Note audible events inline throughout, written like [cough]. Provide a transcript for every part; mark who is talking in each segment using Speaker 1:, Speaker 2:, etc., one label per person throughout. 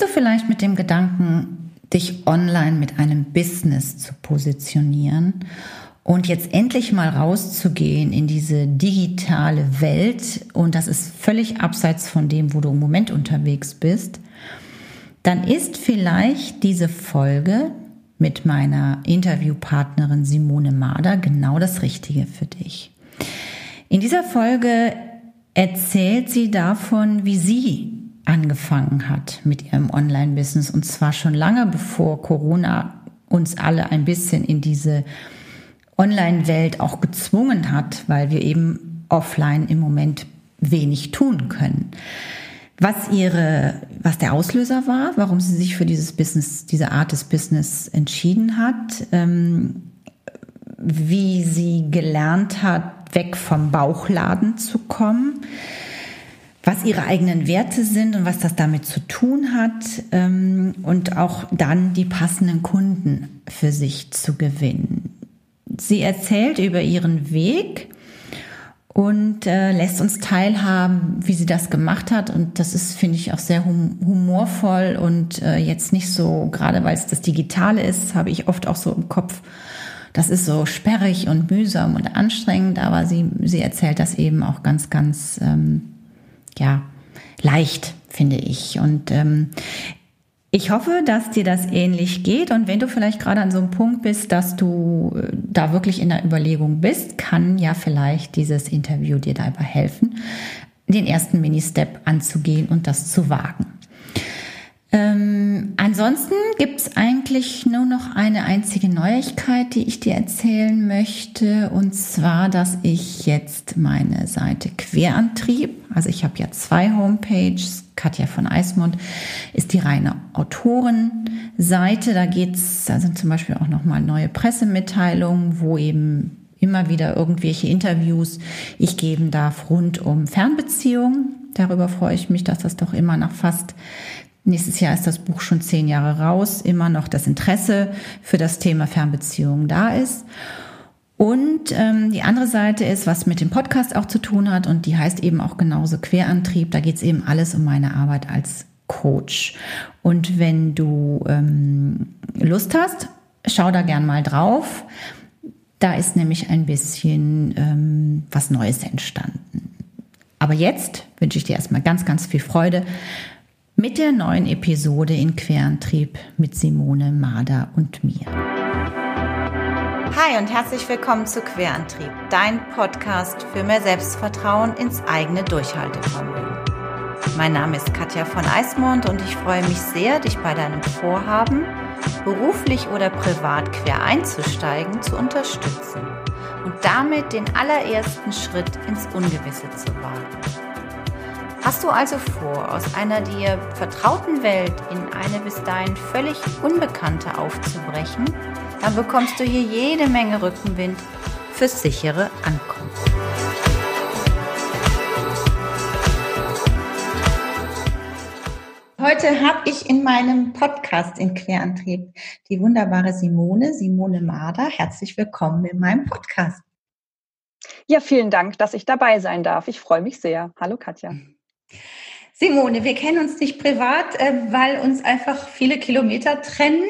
Speaker 1: Spielst du vielleicht mit dem Gedanken, dich online mit einem Business zu positionieren und jetzt endlich mal rauszugehen in diese digitale Welt und das ist völlig abseits von dem, wo du im Moment unterwegs bist, dann ist vielleicht diese Folge mit meiner Interviewpartnerin Simone Mader genau das Richtige für dich. In dieser Folge erzählt sie davon, wie sie angefangen hat mit ihrem Online-Business und zwar schon lange bevor Corona uns alle ein bisschen in diese Online-Welt auch gezwungen hat, weil wir eben offline im Moment wenig tun können. Was ihre, was der Auslöser war, warum sie sich für dieses Business, diese Art des Business entschieden hat, ähm, wie sie gelernt hat, weg vom Bauchladen zu kommen, was ihre eigenen Werte sind und was das damit zu tun hat ähm, und auch dann die passenden Kunden für sich zu gewinnen. Sie erzählt über ihren Weg und äh, lässt uns teilhaben, wie sie das gemacht hat. Und das ist, finde ich, auch sehr hum humorvoll und äh, jetzt nicht so, gerade weil es das Digitale ist, habe ich oft auch so im Kopf, das ist so sperrig und mühsam und anstrengend, aber sie, sie erzählt das eben auch ganz, ganz, ähm, ja, leicht, finde ich. Und ähm, ich hoffe, dass dir das ähnlich geht und wenn du vielleicht gerade an so einem Punkt bist, dass du äh, da wirklich in der Überlegung bist, kann ja vielleicht dieses Interview dir dabei helfen, den ersten Mini-Step anzugehen und das zu wagen. Ähm, ansonsten gibt es eigentlich nur noch eine einzige Neuigkeit, die ich dir erzählen möchte, und zwar, dass ich jetzt meine Seite Querantrieb, also ich habe ja zwei Homepages, Katja von Eismund ist die reine Autorenseite, da geht's, da sind zum Beispiel auch nochmal neue Pressemitteilungen, wo eben immer wieder irgendwelche Interviews ich geben darf rund um Fernbeziehungen. Darüber freue ich mich, dass das doch immer nach fast Nächstes Jahr ist das Buch schon zehn Jahre raus, immer noch das Interesse für das Thema Fernbeziehungen da ist. Und ähm, die andere Seite ist, was mit dem Podcast auch zu tun hat und die heißt eben auch genauso Querantrieb. Da geht es eben alles um meine Arbeit als Coach. Und wenn du ähm, Lust hast, schau da gern mal drauf. Da ist nämlich ein bisschen ähm, was Neues entstanden. Aber jetzt wünsche ich dir erstmal ganz, ganz viel Freude mit der neuen Episode in Querantrieb mit Simone Mader und mir.
Speaker 2: Hi und herzlich willkommen zu Querantrieb, dein Podcast für mehr Selbstvertrauen ins eigene Durchhaltevermögen. Mein Name ist Katja von Eismond und ich freue mich sehr, dich bei deinem Vorhaben, beruflich oder privat quer einzusteigen, zu unterstützen und damit den allerersten Schritt ins Ungewisse zu wagen. Hast du also vor, aus einer dir vertrauten Welt in eine bis dahin völlig unbekannte aufzubrechen, dann bekommst du hier jede Menge Rückenwind fürs sichere Ankommen.
Speaker 1: Heute habe ich in meinem Podcast in Querantrieb die wunderbare Simone, Simone Mader. Herzlich willkommen in meinem Podcast.
Speaker 3: Ja, vielen Dank, dass ich dabei sein darf. Ich freue mich sehr. Hallo Katja.
Speaker 1: Simone, wir kennen uns nicht privat, äh, weil uns einfach viele Kilometer trennen.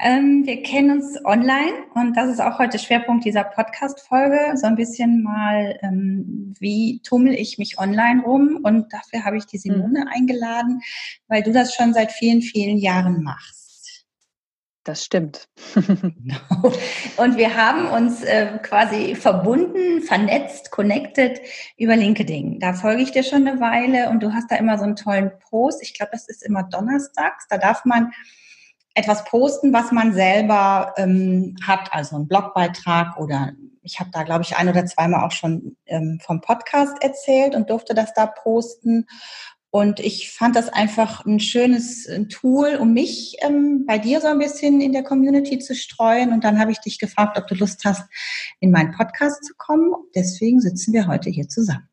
Speaker 1: Ähm, wir kennen uns online und das ist auch heute Schwerpunkt dieser Podcast-Folge. So ein bisschen mal, ähm, wie tummel ich mich online rum? Und dafür habe ich die Simone mhm. eingeladen, weil du das schon seit vielen, vielen Jahren machst.
Speaker 3: Das stimmt.
Speaker 1: Genau. Und wir haben uns äh, quasi verbunden, vernetzt, connected über LinkedIn. Da folge ich dir schon eine Weile und du hast da immer so einen tollen Post. Ich glaube, das ist immer donnerstags. Da darf man etwas posten, was man selber ähm, hat, also ein Blogbeitrag oder ich habe da, glaube ich, ein oder zweimal auch schon ähm, vom Podcast erzählt und durfte das da posten. Und ich fand das einfach ein schönes Tool, um mich ähm, bei dir so ein bisschen in der Community zu streuen. Und dann habe ich dich gefragt, ob du Lust hast, in meinen Podcast zu kommen. Deswegen sitzen wir heute hier zusammen.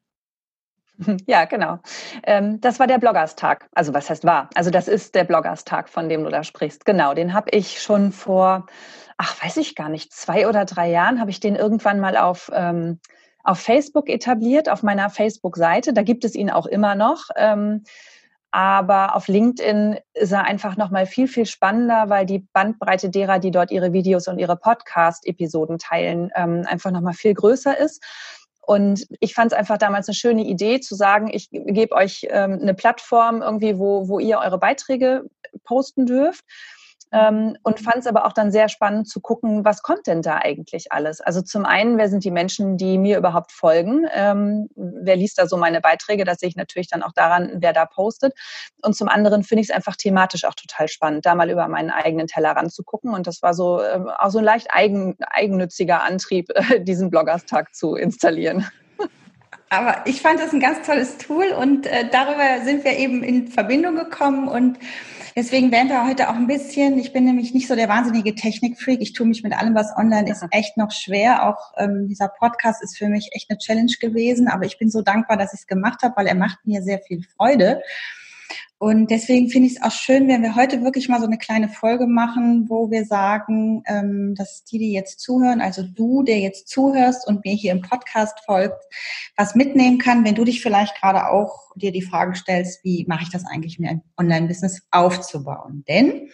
Speaker 1: [laughs]
Speaker 3: Ja, genau. Ähm, das war der Bloggerstag. Also was heißt war? Also das ist der Bloggerstag, von dem du da sprichst. Genau, den habe ich schon vor, ach, weiß ich gar nicht, zwei oder drei Jahren habe ich den irgendwann mal auf ähm, auf Facebook etabliert, auf meiner Facebook-Seite. Da gibt es ihn auch immer noch. Ähm, Aber auf LinkedIn ist er einfach nochmal viel, viel spannender, weil die Bandbreite derer, die dort ihre Videos und ihre Podcast-Episoden teilen, ähm, einfach nochmal viel größer ist. Und ich fand es einfach damals eine schöne Idee zu sagen, ich gebe euch ähm, eine Plattform irgendwie, wo, wo ihr eure Beiträge posten dürft ähm, und fand es aber auch dann sehr spannend zu gucken, was kommt denn da eigentlich alles? Also zum einen, wer sind die Menschen, die mir überhaupt folgen? Ähm, wer liest da so meine Beiträge? Das sehe ich natürlich dann auch daran, wer da postet. Und zum anderen finde ich es einfach thematisch auch total spannend, da mal über meinen eigenen Teller ranzugucken. Und das war so ähm, auch so ein leicht eigen, eigennütziger Antrieb, [laughs] diesen Bloggerstag zu installieren.
Speaker 1: Aber ich fand das ein ganz tolles Tool und äh, darüber sind wir eben in Verbindung gekommen und Deswegen werden wir heute auch ein bisschen, ich bin nämlich nicht so der wahnsinnige Technikfreak. Ich tue mich mit allem, was online ist, echt noch schwer. Auch ähm, dieser Podcast ist für mich echt eine Challenge gewesen. Aber ich bin so dankbar, dass ich es gemacht habe, weil er macht mir sehr viel Freude. Und deswegen finde ich es auch schön, wenn wir heute wirklich mal so eine kleine Folge machen, wo wir sagen, ähm, dass die, die jetzt zuhören, also du, der jetzt zuhörst und mir hier im Podcast folgt, was mitnehmen kann, wenn du dich vielleicht gerade auch dir die Frage stellst, wie mache ich das eigentlich, mir ein Online-Business aufzubauen? Denn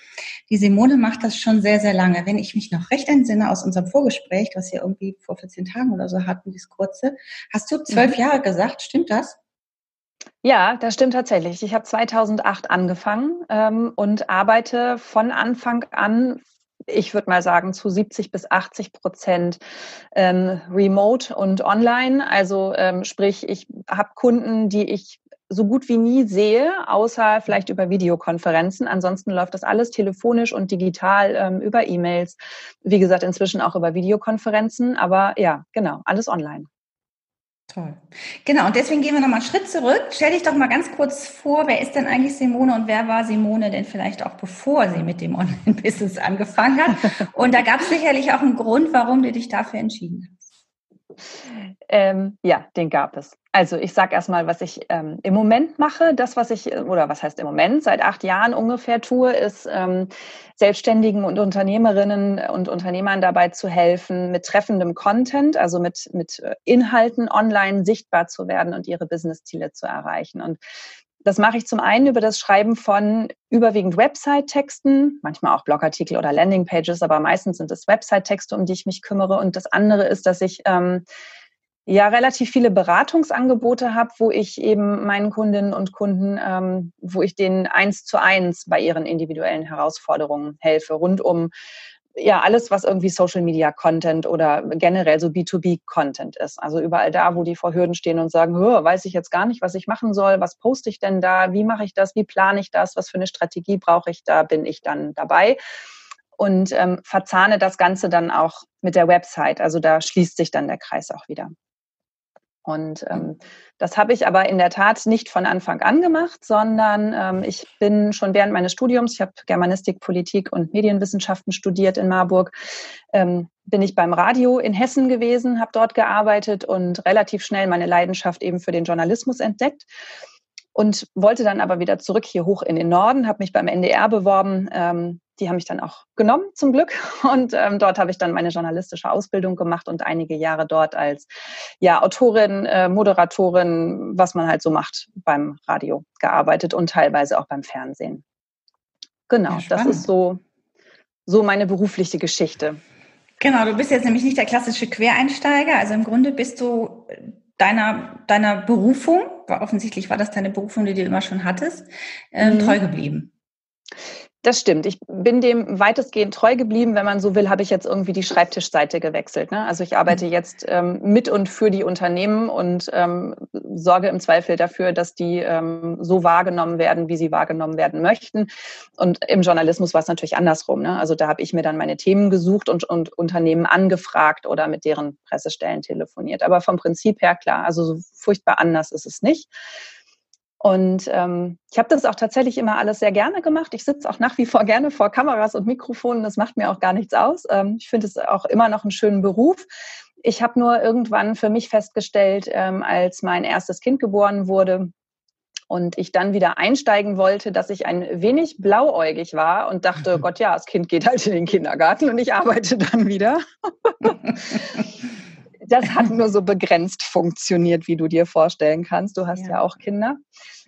Speaker 1: die Simone macht das schon sehr, sehr lange. Wenn ich mich noch recht entsinne aus unserem Vorgespräch, was wir irgendwie vor 14 Tagen oder so hatten, dieses kurze, hast du zwölf mhm. Jahre gesagt, stimmt das?
Speaker 3: Ja, das stimmt tatsächlich. Ich habe 2008 angefangen ähm, und arbeite von Anfang an, ich würde mal sagen, zu 70 bis 80 Prozent ähm, remote und online. Also ähm, sprich, ich habe Kunden, die ich so gut wie nie sehe, außer vielleicht über Videokonferenzen. Ansonsten läuft das alles telefonisch und digital ähm, über E-Mails. Wie gesagt, inzwischen auch über Videokonferenzen. Aber ja, genau, alles online.
Speaker 1: Toll. Genau, und deswegen gehen wir nochmal einen Schritt zurück. Stell dich doch mal ganz kurz vor, wer ist denn eigentlich Simone und wer war Simone denn vielleicht auch bevor sie mit dem Online-Business angefangen hat? Und da gab es sicherlich auch einen Grund, warum du dich dafür entschieden hast.
Speaker 3: Ähm, ja, den gab es. Also ich sage erstmal, was ich ähm, im Moment mache. Das, was ich, oder was heißt im Moment, seit acht Jahren ungefähr tue, ist ähm, Selbstständigen und Unternehmerinnen und Unternehmern dabei zu helfen, mit treffendem Content, also mit, mit Inhalten online sichtbar zu werden und ihre Business-Ziele zu erreichen. Und das mache ich zum einen über das Schreiben von überwiegend Website-Texten, manchmal auch Blogartikel oder Landing-Pages, aber meistens sind es Website-Texte, um die ich mich kümmere. Und das andere ist, dass ich ähm, ja relativ viele Beratungsangebote habe, wo ich eben meinen Kundinnen und Kunden, ähm, wo ich denen eins zu eins bei ihren individuellen Herausforderungen helfe, rund um ja alles, was irgendwie Social Media Content oder generell so B2B Content ist. Also überall da, wo die vor Hürden stehen und sagen, weiß ich jetzt gar nicht, was ich machen soll, was poste ich denn da, wie mache ich das, wie plane ich das, was für eine Strategie brauche ich, da bin ich dann dabei und ähm, verzahne das Ganze dann auch mit der Website. Also da schließt sich dann der Kreis auch wieder. Und ähm, das habe ich aber in der Tat nicht von Anfang an gemacht, sondern ähm, ich bin schon während meines Studiums, ich habe Germanistik, Politik und Medienwissenschaften studiert in Marburg, ähm, bin ich beim Radio in Hessen gewesen, habe dort gearbeitet und relativ schnell meine Leidenschaft eben für den Journalismus entdeckt und wollte dann aber wieder zurück hier hoch in den Norden, habe mich beim NDR beworben, ähm, die haben mich dann auch genommen, zum Glück. [laughs] Und ähm, dort habe ich dann meine journalistische Ausbildung gemacht und einige Jahre dort als ja, Autorin, äh, Moderatorin, was man halt so macht beim Radio gearbeitet und teilweise auch beim Fernsehen. Genau, ja, das ist so, so meine berufliche Geschichte.
Speaker 1: Genau, du bist jetzt nämlich nicht der klassische Quereinsteiger. Also im Grunde bist du deiner, deiner Berufung, offensichtlich war das deine Berufung, die du immer schon hattest, äh, mhm. treu geblieben.
Speaker 3: Das stimmt. Ich bin dem weitestgehend treu geblieben. Wenn man so will, habe ich jetzt irgendwie die Schreibtischseite gewechselt. Ne? Also ich arbeite mhm. jetzt ähm, mit und für die Unternehmen und ähm, sorge im Zweifel dafür, dass die ähm, so wahrgenommen werden, wie sie wahrgenommen werden möchten. Und im Journalismus war es natürlich andersrum. Ne? Also da habe ich mir dann meine Themen gesucht und, und Unternehmen angefragt oder mit deren Pressestellen telefoniert. Aber vom Prinzip her klar, also so furchtbar anders ist es nicht. Und ähm, ich habe das auch tatsächlich immer alles sehr gerne gemacht. Ich sitze auch nach wie vor gerne vor Kameras und Mikrofonen. Das macht mir auch gar nichts aus. Ähm, ich finde es auch immer noch einen schönen Beruf. Ich habe nur irgendwann für mich festgestellt, ähm, als mein erstes Kind geboren wurde und ich dann wieder einsteigen wollte, dass ich ein wenig blauäugig war und dachte. [laughs] Gott ja, das Kind geht halt in den Kindergarten und ich arbeite dann wieder. [laughs] das hat nur so begrenzt funktioniert, wie du dir vorstellen kannst. Du hast ja, ja auch Kinder.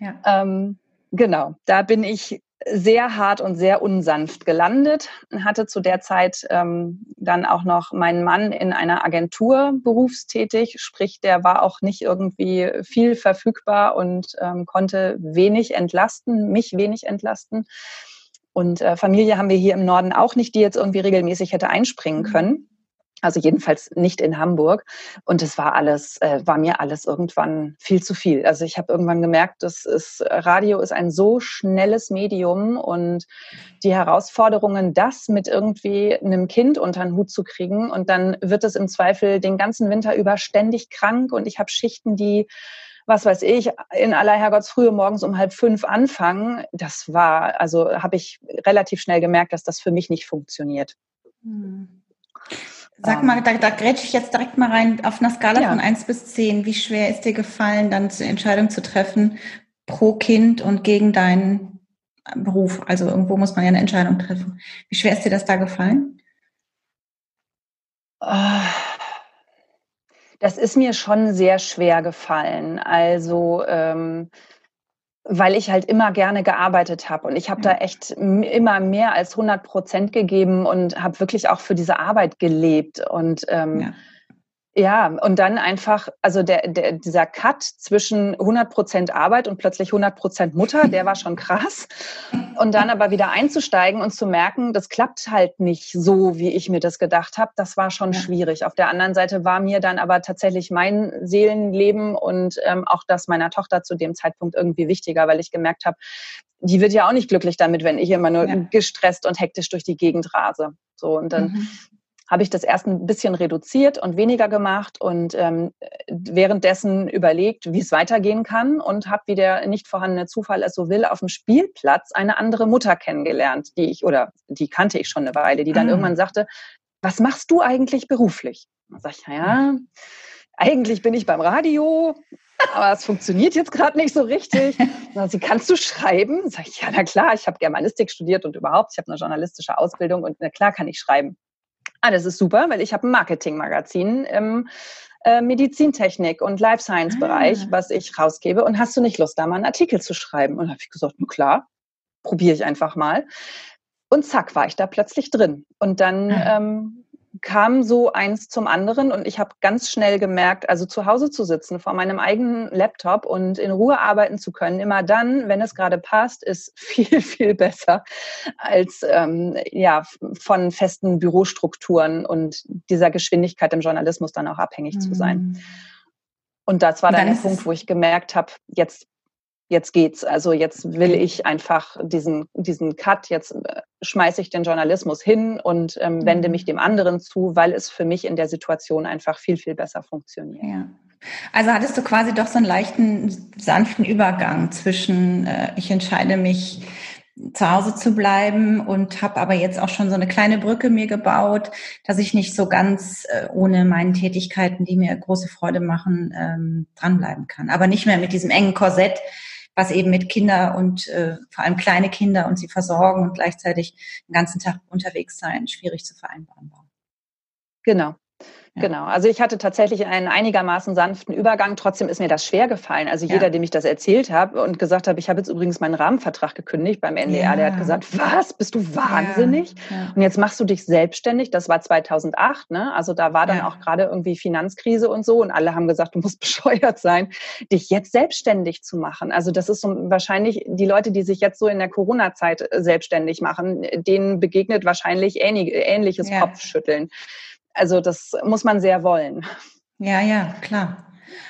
Speaker 3: Ja. Ähm, Genau, da bin ich sehr hart und sehr unsanft gelandet. Hatte zu der Zeit ähm, dann auch noch meinen Mann in einer Agentur berufstätig, sprich, der war auch nicht irgendwie viel verfügbar und ähm, konnte wenig entlasten, mich wenig entlasten. Und äh, Familie haben wir hier im Norden auch nicht, die jetzt irgendwie regelmäßig hätte einspringen mhm. können. Also jedenfalls nicht in Hamburg. Und es war alles, äh, war mir alles irgendwann viel zu viel. Also ich habe irgendwann gemerkt, das ist, Radio ist ein so schnelles Medium und die Herausforderungen, das mit irgendwie einem Kind unter den Hut zu kriegen und dann wird es im Zweifel den ganzen Winter über ständig krank und ich habe Schichten, die was weiß ich, in aller Herrgottsfrühe morgens um halb fünf anfangen. Das war, also habe ich relativ schnell gemerkt, dass das für mich nicht funktioniert. Hm.
Speaker 1: Sag mal, da, da grätsche ich jetzt direkt mal rein auf einer Skala ja. von eins bis zehn. Wie schwer ist dir gefallen, dann die Entscheidung zu treffen pro Kind und gegen deinen Beruf? Also irgendwo muss man ja eine Entscheidung treffen. Wie schwer ist dir das da gefallen?
Speaker 3: Das ist mir schon sehr schwer gefallen. Also ähm, weil ich halt immer gerne gearbeitet habe. Und ich habe da echt immer mehr als 100 Prozent gegeben und habe wirklich auch für diese Arbeit gelebt. Und ähm, ja. Ja, und dann einfach, also der, der, dieser Cut zwischen 100 Prozent Arbeit und plötzlich 100 Prozent Mutter, der war schon krass. Und dann aber wieder einzusteigen und zu merken, das klappt halt nicht so, wie ich mir das gedacht habe, das war schon ja. schwierig. Auf der anderen Seite war mir dann aber tatsächlich mein Seelenleben und ähm, auch das meiner Tochter zu dem Zeitpunkt irgendwie wichtiger, weil ich gemerkt habe, die wird ja auch nicht glücklich damit, wenn ich immer nur ja. gestresst und hektisch durch die Gegend rase. So, und dann mhm habe ich das erst ein bisschen reduziert und weniger gemacht und ähm, währenddessen überlegt, wie es weitergehen kann und habe, wie der nicht vorhandene Zufall es so will, auf dem Spielplatz eine andere Mutter kennengelernt, die ich, oder die kannte ich schon eine Weile, die dann ah. irgendwann sagte, was machst du eigentlich beruflich? Da sag ich, naja, eigentlich bin ich beim Radio, aber es funktioniert jetzt gerade nicht so richtig. Dann sie, kannst du schreiben? Sag ich, ja, na klar, ich habe Germanistik studiert und überhaupt, ich habe eine journalistische Ausbildung und na klar kann ich schreiben. Ah, das ist super, weil ich habe ein Marketingmagazin im äh, Medizintechnik und Life Science Bereich, ah. was ich rausgebe. Und hast du nicht Lust, da mal einen Artikel zu schreiben? Und habe ich gesagt, na klar, probiere ich einfach mal. Und zack, war ich da plötzlich drin. Und dann ah. ähm, kam so eins zum anderen und ich habe ganz schnell gemerkt, also zu Hause zu sitzen vor meinem eigenen Laptop und in Ruhe arbeiten zu können, immer dann, wenn es gerade passt, ist [laughs] viel, viel besser als ähm, ja, von festen Bürostrukturen und dieser Geschwindigkeit im Journalismus dann auch abhängig mhm. zu sein. Mhm. Und das war dann, dann der Punkt, wo ich gemerkt habe, jetzt jetzt geht's. Also jetzt will ich einfach diesen, diesen Cut, jetzt äh, schmeiße ich den Journalismus hin und ähm, wende mhm. mich dem anderen zu, weil es für mich in der Situation einfach viel, viel besser funktioniert.
Speaker 1: Ja. Also hattest du quasi doch so einen leichten, sanften Übergang zwischen, äh, ich entscheide mich, zu Hause zu bleiben und habe aber jetzt auch schon so eine kleine Brücke mir gebaut, dass ich nicht so ganz äh, ohne meinen Tätigkeiten, die mir große Freude machen, ähm, dranbleiben kann. Aber nicht mehr mit diesem engen Korsett, was eben mit Kinder und äh, vor allem kleine Kinder und sie versorgen und gleichzeitig den ganzen Tag unterwegs sein, schwierig zu vereinbaren war.
Speaker 3: Genau. Genau. Also ich hatte tatsächlich einen einigermaßen sanften Übergang. Trotzdem ist mir das schwer gefallen. Also jeder, ja. dem ich das erzählt habe und gesagt habe, ich habe jetzt übrigens meinen Rahmenvertrag gekündigt beim NDR, ja. der hat gesagt, was? Bist du wahnsinnig? Ja. Und jetzt machst du dich selbstständig. Das war 2008. Ne? Also da war dann auch gerade irgendwie Finanzkrise und so. Und alle haben gesagt, du musst [laughs] bescheuert sein, dich jetzt selbstständig zu machen. Also das ist so wahrscheinlich die Leute, die sich jetzt so in der Corona-Zeit selbstständig machen, denen begegnet wahrscheinlich ähnliches Kopfschütteln also das muss man sehr wollen.
Speaker 1: Ja, ja, klar.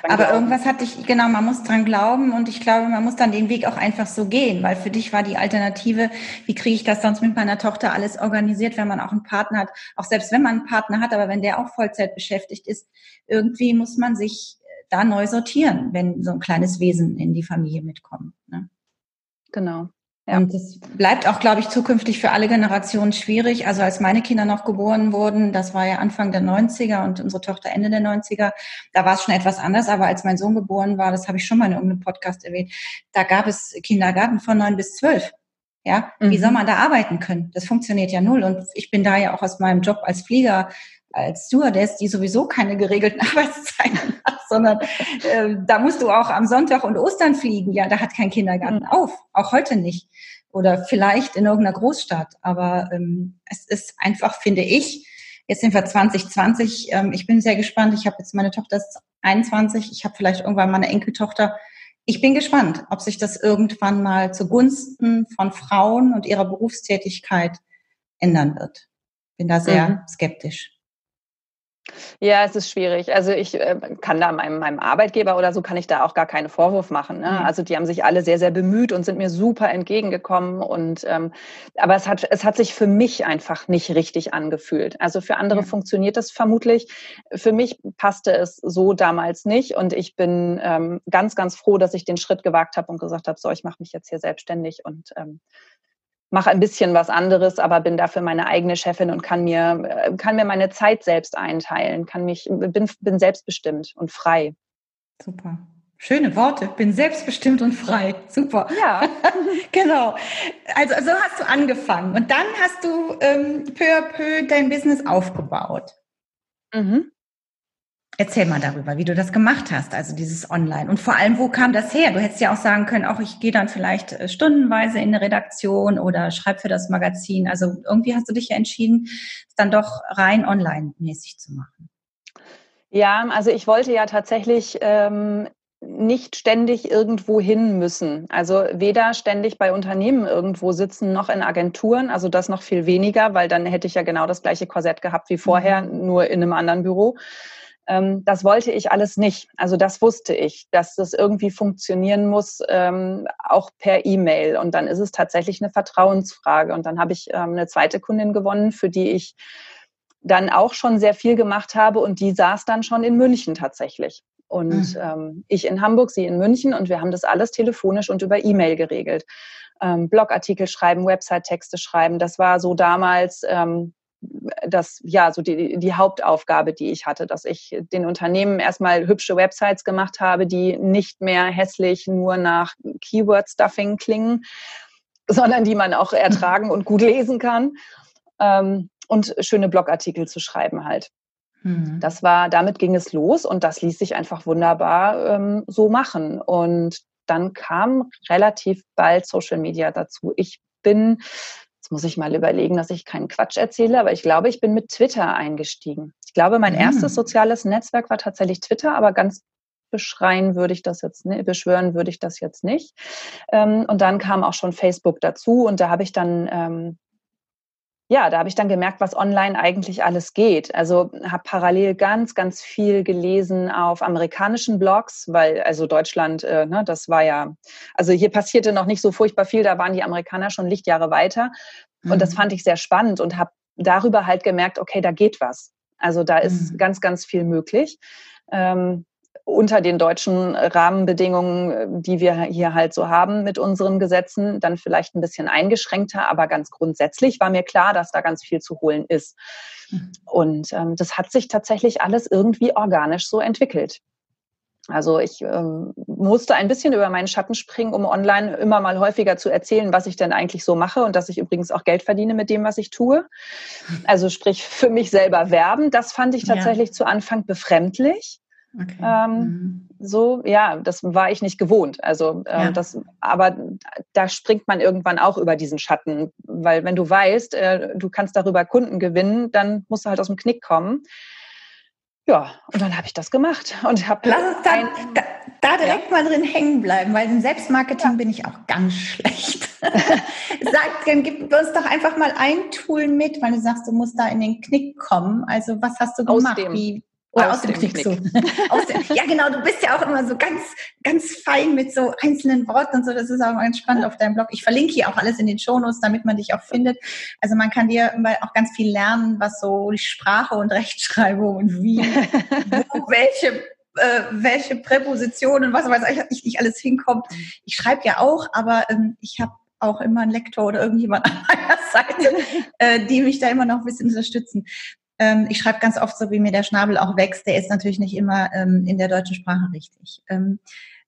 Speaker 1: Aber irgendwas hatte ich, genau, man muss dran glauben und ich glaube, man muss dann den Weg auch einfach so gehen, weil für dich war die Alternative, wie kriege ich das sonst mit meiner Tochter alles organisiert, wenn man auch einen Partner hat, auch selbst wenn man einen Partner hat, aber wenn der auch Vollzeit beschäftigt ist, irgendwie muss man sich da neu sortieren, wenn so ein kleines Wesen in die Familie mitkommt. Ne?
Speaker 3: Genau.
Speaker 1: Ja. Und das bleibt auch, glaube ich, zukünftig für alle Generationen schwierig. Also als meine Kinder noch geboren wurden, das war ja Anfang der 90er und unsere Tochter Ende der 90er, da war es schon etwas anders. Aber als mein Sohn geboren war, das habe ich schon mal in irgendeinem Podcast erwähnt, da gab es Kindergarten von neun bis zwölf. Ja, wie soll mhm. man da arbeiten können? Das funktioniert ja null. Und ich bin da ja auch aus meinem Job als Flieger, als Stewardess, die sowieso keine geregelten [laughs] Arbeitszeiten hat, sondern äh, da musst du auch am Sonntag und Ostern fliegen. Ja, da hat kein Kindergarten mhm. auf, auch heute nicht. Oder vielleicht in irgendeiner Großstadt. Aber ähm, es ist einfach, finde ich, jetzt sind wir 2020. Ähm, ich bin sehr gespannt. Ich habe jetzt meine Tochter ist 21. Ich habe vielleicht irgendwann meine Enkeltochter ich bin gespannt, ob sich das irgendwann mal zugunsten von Frauen und ihrer Berufstätigkeit ändern wird. Bin da sehr mhm. skeptisch.
Speaker 3: Ja, es ist schwierig. Also ich äh, kann da meinem, meinem Arbeitgeber oder so kann ich da auch gar keinen Vorwurf machen. Ne? Mhm. Also die haben sich alle sehr, sehr bemüht und sind mir super entgegengekommen. Und ähm, aber es hat, es hat sich für mich einfach nicht richtig angefühlt. Also für andere ja. funktioniert das vermutlich. Für mich passte es so damals nicht. Und ich bin ähm, ganz, ganz froh, dass ich den Schritt gewagt habe und gesagt habe, so, ich mache mich jetzt hier selbstständig und ähm, mache ein bisschen was anderes, aber bin dafür meine eigene Chefin und kann mir, äh, kann mir meine Zeit selbst einteilen, kann mich, bin, bin selbstbestimmt und frei.
Speaker 1: Super. Schöne Worte. Bin selbstbestimmt und frei. Super.
Speaker 3: Ja. [laughs]
Speaker 1: genau. Also so hast du angefangen und dann hast du ähm, peu à peu dein Business aufgebaut. Mhm. Erzähl mal darüber, wie du das gemacht hast, also dieses Online. Und vor allem, wo kam das her? Du hättest ja auch sagen können, auch ich gehe dann vielleicht äh, stundenweise in eine Redaktion oder schreibe für das Magazin. Also irgendwie hast du dich ja entschieden, es dann doch rein online-mäßig zu machen.
Speaker 3: Ja, also ich wollte ja tatsächlich ähm, nicht ständig irgendwo hin müssen. Also weder ständig bei Unternehmen irgendwo sitzen, noch in Agenturen. Also das noch viel weniger, weil dann hätte ich ja genau das gleiche Korsett gehabt wie vorher, mhm. nur in einem anderen Büro. Ähm, das wollte ich alles nicht. Also das wusste ich, dass das irgendwie funktionieren muss, ähm, auch per E-Mail. Und dann ist es tatsächlich eine Vertrauensfrage. Und dann habe ich ähm, eine zweite Kundin gewonnen, für die ich dann auch schon sehr viel gemacht habe. Und die saß dann schon in München tatsächlich. Und mhm. ich in Hamburg, sie in München. Und wir haben das alles telefonisch und über E-Mail geregelt. Blogartikel schreiben, Website-Texte schreiben. Das war so damals das ja so die, die Hauptaufgabe, die ich hatte, dass ich den Unternehmen erstmal hübsche Websites gemacht habe, die nicht mehr hässlich nur nach Keyword-Stuffing klingen, sondern die man auch [laughs] ertragen und gut lesen kann. Ähm, und schöne Blogartikel zu schreiben halt. Mhm. Das war, damit ging es los und das ließ sich einfach wunderbar ähm, so machen. Und dann kam relativ bald Social Media dazu. Ich bin muss ich mal überlegen, dass ich keinen Quatsch erzähle, aber ich glaube, ich bin mit Twitter eingestiegen. Ich glaube, mein mhm. erstes soziales Netzwerk war tatsächlich Twitter, aber ganz beschreien würde ich das jetzt nicht, beschwören würde ich das jetzt nicht. Ähm, und dann kam auch schon Facebook dazu und da habe ich dann ähm, ja, da habe ich dann gemerkt, was online eigentlich alles geht. Also habe parallel ganz, ganz viel gelesen auf amerikanischen Blogs, weil also Deutschland, äh, ne, das war ja, also hier passierte noch nicht so furchtbar viel, da waren die Amerikaner schon Lichtjahre weiter. Und mhm. das fand ich sehr spannend und habe darüber halt gemerkt, okay, da geht was. Also da ist mhm. ganz, ganz viel möglich. Ähm, unter den deutschen Rahmenbedingungen, die wir hier halt so haben mit unseren Gesetzen, dann vielleicht ein bisschen eingeschränkter, aber ganz grundsätzlich war mir klar, dass da ganz viel zu holen ist. Mhm. Und ähm, das hat sich tatsächlich alles irgendwie organisch so entwickelt. Also ich ähm, musste ein bisschen über meinen Schatten springen, um online immer mal häufiger zu erzählen, was ich denn eigentlich so mache und dass ich übrigens auch Geld verdiene mit dem, was ich tue. [laughs] Also sprich für mich selber werben. Das fand ich tatsächlich ja. zu Anfang befremdlich. Okay. Ähm, mhm. So, ja, das war ich nicht gewohnt. Also, äh, ja. das, aber da springt man irgendwann auch über diesen Schatten, weil wenn du weißt, äh, du kannst darüber Kunden gewinnen, dann musst du halt aus dem Knick kommen. Ja, und dann habe ich das gemacht und habe.
Speaker 1: Lass uns dann, da, da, direkt ja. mal drin hängen bleiben, weil im Selbstmarketing ja. bin ich auch ganz schlecht. [laughs] Sag, dann gib uns doch einfach mal ein Tool mit, weil du sagst, du musst da in den Knick kommen. Also was hast du gemacht?
Speaker 3: Aus dem,
Speaker 1: Wie,
Speaker 3: oder aus, dem, [laughs] dem Knick. So.
Speaker 1: aus dem, ja, genau, du bist ja auch immer so ganz, ganz fein mit so einzelnen Worten und so. Das ist auch ganz spannend auf deinem Blog. Ich verlinke hier auch alles in den Shownotes, damit man dich auch findet. Also man kann dir auch ganz viel lernen, was so die Sprache und Rechtschreibung und wie, wo, [laughs] welche äh, welche Präpositionen, was weiß ich, nicht alles hinkommt. Ich schreibe ja auch, aber ähm, ich habe auch immer einen Lektor oder irgendjemand [laughs] an meiner Seite, äh, die mich da immer noch ein bisschen unterstützen. Ähm, ich schreibe ganz oft so, wie mir der Schnabel auch wächst. Der ist natürlich nicht immer ähm, in der deutschen Sprache richtig. Ähm,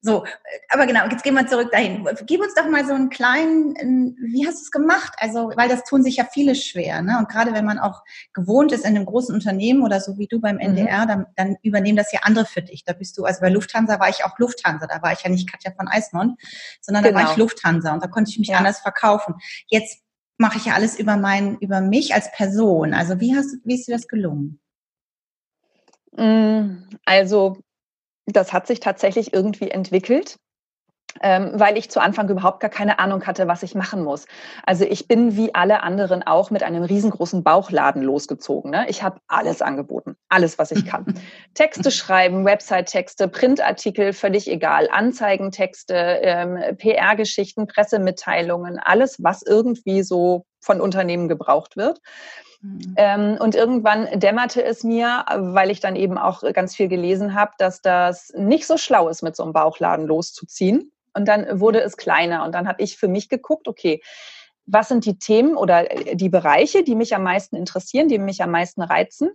Speaker 1: So, aber genau, jetzt gehen wir zurück dahin. Gib uns doch mal so einen kleinen, wie hast du es gemacht? Also, weil das tun sich ja viele schwer, ne? Und gerade wenn man auch gewohnt ist in einem großen Unternehmen oder so wie du beim NDR, mhm. dann, dann übernehmen das ja andere für dich. Da bist du, also bei Lufthansa war ich auch Lufthansa, da war ich ja nicht Katja von Eismond, sondern genau. da war ich genau. Lufthansa und da konnte ich mich ja. anders verkaufen. Jetzt mache ich ja alles über mein, über mich als Person. Also wie hast wie ist dir das gelungen?
Speaker 3: Mm, also das hat sich tatsächlich irgendwie entwickelt. Ähm, weil ich zu Anfang überhaupt gar keine Ahnung hatte, was ich machen muss. Also ich bin wie alle anderen auch mit einem riesengroßen Bauchladen losgezogen. Ne? Ich habe alles angeboten, alles, was ich kann. [laughs] Texte schreiben, Website-Texte, Printartikel, völlig egal, Anzeigentexte, ähm, PR-Geschichten, Pressemitteilungen, alles, was irgendwie so von Unternehmen gebraucht wird. Mhm. Ähm, und irgendwann dämmerte es mir, weil ich dann eben auch ganz viel gelesen habe, dass das nicht so schlau ist, mit so einem Bauchladen loszuziehen. Und dann wurde es kleiner. Und dann habe ich für mich geguckt, okay, was sind die Themen oder die Bereiche, die mich am meisten interessieren, die mich am meisten reizen?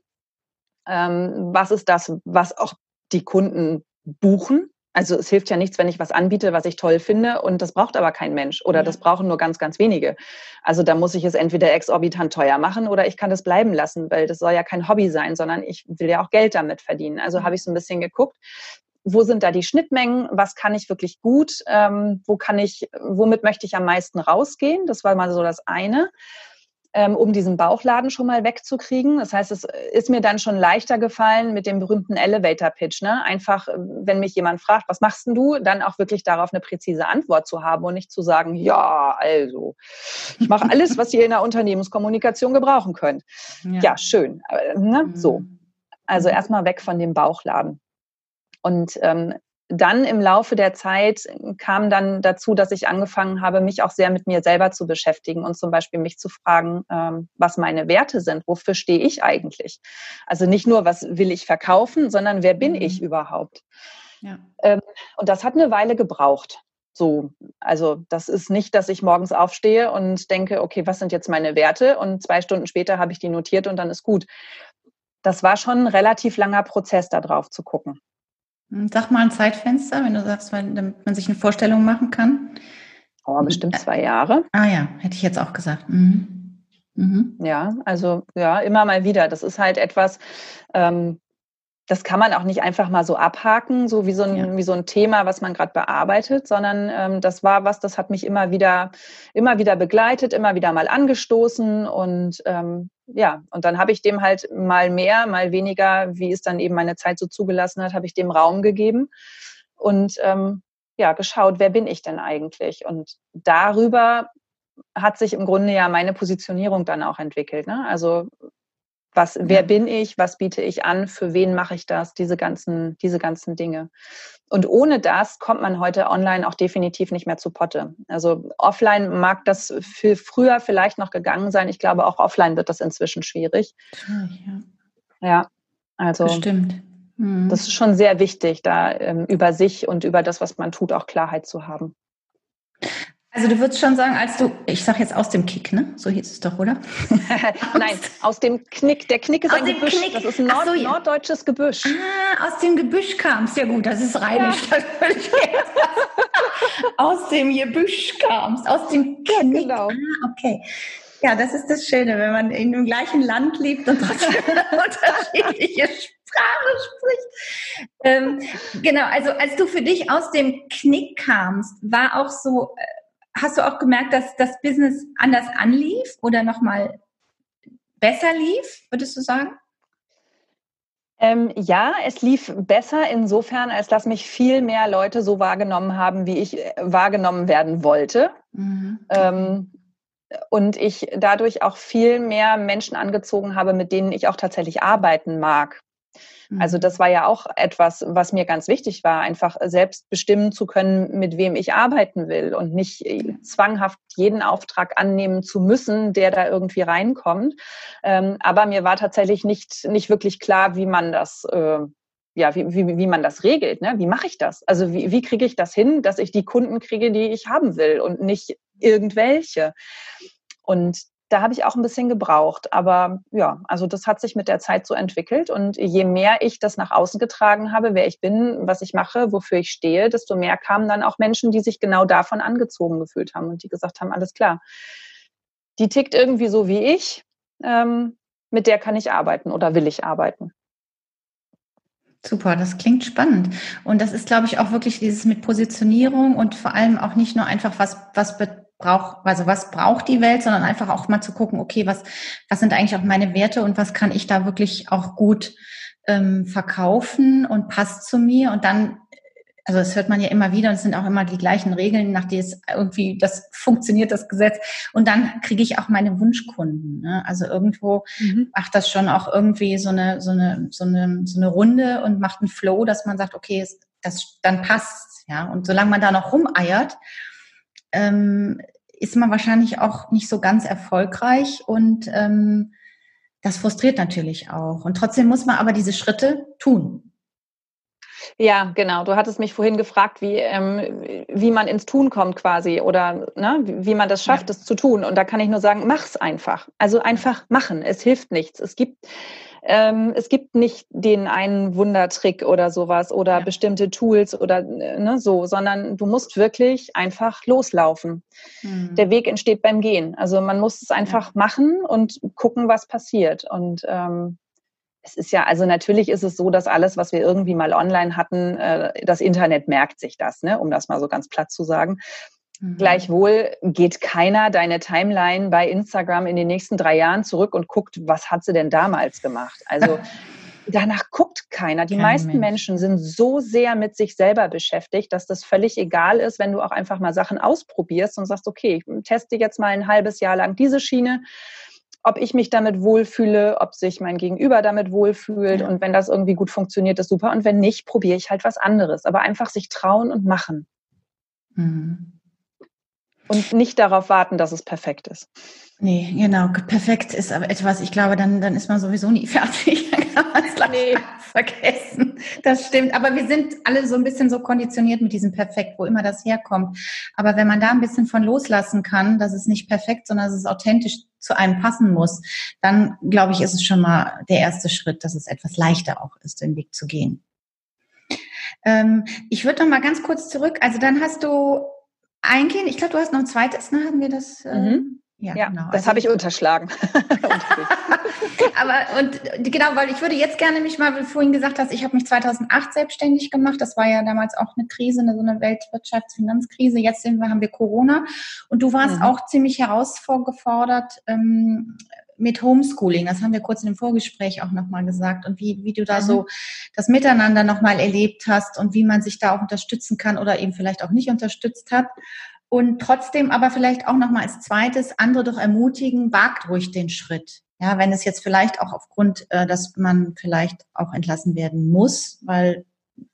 Speaker 3: Ähm, was ist das, was auch die Kunden buchen? Also es hilft ja nichts, wenn ich was anbiete, was ich toll finde und das braucht aber kein Mensch oder ja. das brauchen nur ganz, ganz wenige. Also da muss ich es entweder exorbitant teuer machen oder ich kann das bleiben lassen, weil das soll ja kein Hobby sein, sondern ich will ja auch Geld damit verdienen. Also habe ich so ein bisschen geguckt, wo sind da die Schnittmengen, was kann ich wirklich gut, ähm, wo kann ich, womit möchte ich am meisten rausgehen. Das war mal so das eine ähm, um diesen Bauchladen schon mal wegzukriegen. Das heißt, es ist mir dann schon leichter gefallen mit dem berühmten Elevator Pitch. Ne? Einfach, wenn mich jemand fragt, was machst denn du, dann auch wirklich darauf eine präzise Antwort zu haben und nicht zu sagen, ja, also, ich mache alles, was ihr in der Unternehmenskommunikation gebrauchen könnt. Ja, ja schön. Äh, ne? So. Mhm. Also mhm. erstmal weg von dem Bauchladen. Und ähm, dann im Laufe der Zeit kam dann dazu, dass ich angefangen habe, mich auch sehr mit mir selber zu beschäftigen und zum Beispiel mich zu fragen, ähm, was meine Werte sind, wofür stehe ich eigentlich? Also nicht nur, was will ich verkaufen, sondern wer bin mhm. ich überhaupt? Ja. Ähm, und das hat eine Weile gebraucht. So, also das ist nicht, dass ich morgens aufstehe und denke, okay, was sind jetzt meine Werte? Und zwei Stunden später habe ich die notiert und dann ist gut. Das war schon ein relativ langer Prozess, da drauf zu gucken.
Speaker 1: Hm, sag mal ein Zeitfenster, wenn du sagst, damit man sich eine Vorstellung machen kann.
Speaker 3: Oh, bestimmt zwei Jahre.
Speaker 1: Ah ja, hätte ich jetzt auch gesagt. Mhm.
Speaker 3: Mhm. Ja, also ja, immer mal wieder. Das ist halt etwas, ähm, das kann man auch nicht einfach mal so abhaken, so wie so ein, ja. wie so ein Thema, was man gerade bearbeitet, sondern ähm, das war was, das hat mich immer wieder, immer wieder begleitet, immer wieder mal angestoßen und ähm, ja, und dann habe ich dem halt mal mehr, mal weniger, wie es dann eben meine Zeit so zugelassen hat, habe ich dem Raum gegeben und ähm, ja, geschaut, wer bin ich denn eigentlich? Und darüber hat sich im Grunde ja meine Positionierung dann auch entwickelt. Ne? Also was, wer bin ich? Was biete ich an? Für wen mache ich das? Diese ganzen, diese ganzen Dinge. Und ohne das kommt man heute online auch definitiv nicht mehr zu Potte. Also offline mag das für früher vielleicht noch gegangen sein. Ich glaube, auch offline wird das inzwischen schwierig. Ja, ja also.
Speaker 1: Bestimmt.
Speaker 3: Mhm. Das ist schon sehr wichtig, da ähm, über sich und über das, was man tut, auch Klarheit zu haben.
Speaker 1: Also du würdest schon sagen, als du, ich sag jetzt aus dem Kick, ne? So hieß es doch, oder? [laughs]
Speaker 3: Nein, aus dem Knick. Der Knick ist aus ein Gebüsch. Knick. Das ist ein Nord so, ja. norddeutsches Gebüsch.
Speaker 1: Ah, aus dem Gebüsch kam es. Ja gut, das ist rheinisch. Ja. [laughs] aus dem Gebüsch kamst, aus dem Knick. Ja, genau. Ah, okay. Ja, das ist das Schöne, wenn man in dem gleichen Land lebt und trotzdem [laughs] unterschiedliche Sprache spricht. Ähm, genau, also als du für dich aus dem Knick kamst, war auch so, äh, hast du auch gemerkt, dass das Business anders anlief oder nochmal besser lief, würdest du sagen?
Speaker 3: Ähm, ja, es lief besser insofern, als dass mich viel mehr Leute so wahrgenommen haben, wie ich äh, wahrgenommen werden wollte. Mhm. Ähm, und ich dadurch auch viel mehr Menschen angezogen habe, mit denen ich auch tatsächlich arbeiten mag. Also das war ja auch etwas, was mir ganz wichtig war, einfach selbst bestimmen zu können, mit wem ich arbeiten will und nicht äh, zwanghaft jeden Auftrag annehmen zu müssen, der da irgendwie reinkommt. Ähm, aber mir war tatsächlich nicht, nicht wirklich klar, wie man das äh, ja, wie, wie, wie man das regelt. Ne? Wie mache ich das? Also wie, wie kriege ich das hin, dass ich die Kunden kriege, die ich haben will und nicht irgendwelche? Und da habe ich auch ein bisschen gebraucht. Aber ja, also das hat sich mit der Zeit so entwickelt. Und je mehr ich das nach außen getragen habe, wer ich bin, was ich mache, wofür ich stehe, desto mehr kamen dann auch Menschen, die sich genau davon angezogen gefühlt haben und die gesagt haben, alles klar, die tickt irgendwie so wie ich, ähm, mit der kann ich arbeiten oder will ich arbeiten.
Speaker 1: Super, das klingt spannend. Und das ist, glaube ich, auch wirklich dieses mit Positionierung und vor allem auch nicht nur einfach, was, was braucht, also was braucht die Welt, sondern einfach auch mal zu gucken, okay, was, was sind eigentlich auch meine Werte und was kann ich da wirklich auch gut ähm, verkaufen und passt zu mir und dann also das hört man ja immer wieder und es sind auch immer die gleichen Regeln, nach denen es irgendwie, das funktioniert, das Gesetz. Und dann kriege ich auch meine Wunschkunden. Ne? Also irgendwo mhm. macht das schon auch irgendwie so eine, so eine, so eine, so eine Runde und macht einen Flow, dass man sagt, okay, das, dann passt ja. Und solange man da noch rumeiert, ähm, ist man wahrscheinlich auch nicht so ganz erfolgreich und ähm, das frustriert natürlich auch. Und trotzdem muss man aber diese Schritte tun.
Speaker 3: Ja, genau. Du hattest mich vorhin gefragt, wie, ähm, wie man ins Tun kommt quasi oder ne, wie man das schafft, ja. das zu tun. Und da kann ich nur sagen, mach's einfach. Also einfach machen. Es hilft nichts. Es gibt ähm, es gibt nicht den einen Wundertrick oder sowas oder ja. bestimmte Tools oder ne, so, sondern du musst wirklich einfach loslaufen. Mhm. Der Weg entsteht beim Gehen. Also man muss es einfach ja. machen und gucken, was passiert. Und ähm, es ist ja, also natürlich ist es so, dass alles, was wir irgendwie mal online hatten, äh, das Internet merkt sich das, ne, um das mal so ganz platt zu sagen. Mhm. Gleichwohl geht keiner deine Timeline bei Instagram in den nächsten drei Jahren zurück und guckt, was hat sie denn damals gemacht? Also [laughs] danach guckt keiner. Die Kein meisten Mensch. Menschen sind so sehr mit sich selber beschäftigt, dass das völlig egal ist, wenn du auch einfach mal Sachen ausprobierst und sagst, okay, ich teste jetzt mal ein halbes Jahr lang diese Schiene ob ich mich damit wohlfühle, ob sich mein Gegenüber damit wohlfühlt. Ja. Und wenn das irgendwie gut funktioniert, ist super. Und wenn nicht, probiere ich halt was anderes. Aber einfach sich trauen und machen. Mhm. Und nicht darauf warten, dass es perfekt ist.
Speaker 1: Nee, genau. Perfekt ist aber etwas, ich glaube, dann, dann ist man sowieso nie [laughs] fertig. Dann kann man es nee. vergessen. Das stimmt. Aber wir sind alle so ein bisschen so konditioniert mit diesem Perfekt, wo immer das herkommt. Aber wenn man da ein bisschen von loslassen kann, dass es nicht perfekt, sondern dass es authentisch zu einem passen muss, dann glaube ich, ist es schon mal der erste Schritt, dass es etwas leichter auch ist, den Weg zu gehen. Ähm, ich würde noch mal ganz kurz zurück. Also dann hast du ein Kind, ich glaube, du hast noch ein zweites, ne? Haben wir das?
Speaker 3: Äh, mhm. Ja, ja, genau. Das also, habe ich unterschlagen. [laughs]
Speaker 1: Aber und genau, weil ich würde jetzt gerne mich mal, wie du vorhin gesagt hast, ich habe mich 2008 selbstständig gemacht. Das war ja damals auch eine Krise, eine, so eine Weltwirtschaftsfinanzkrise. Jetzt haben wir Corona und du warst mhm. auch ziemlich herausgefordert ähm, mit Homeschooling. Das haben wir kurz in dem Vorgespräch auch nochmal gesagt und wie, wie du da mhm. so das Miteinander nochmal erlebt hast und wie man sich da auch unterstützen kann oder eben vielleicht auch nicht unterstützt hat und trotzdem aber vielleicht auch nochmal als zweites andere doch ermutigen, wagt ruhig den Schritt. Ja, wenn es jetzt vielleicht auch aufgrund, äh, dass man vielleicht auch entlassen werden muss, weil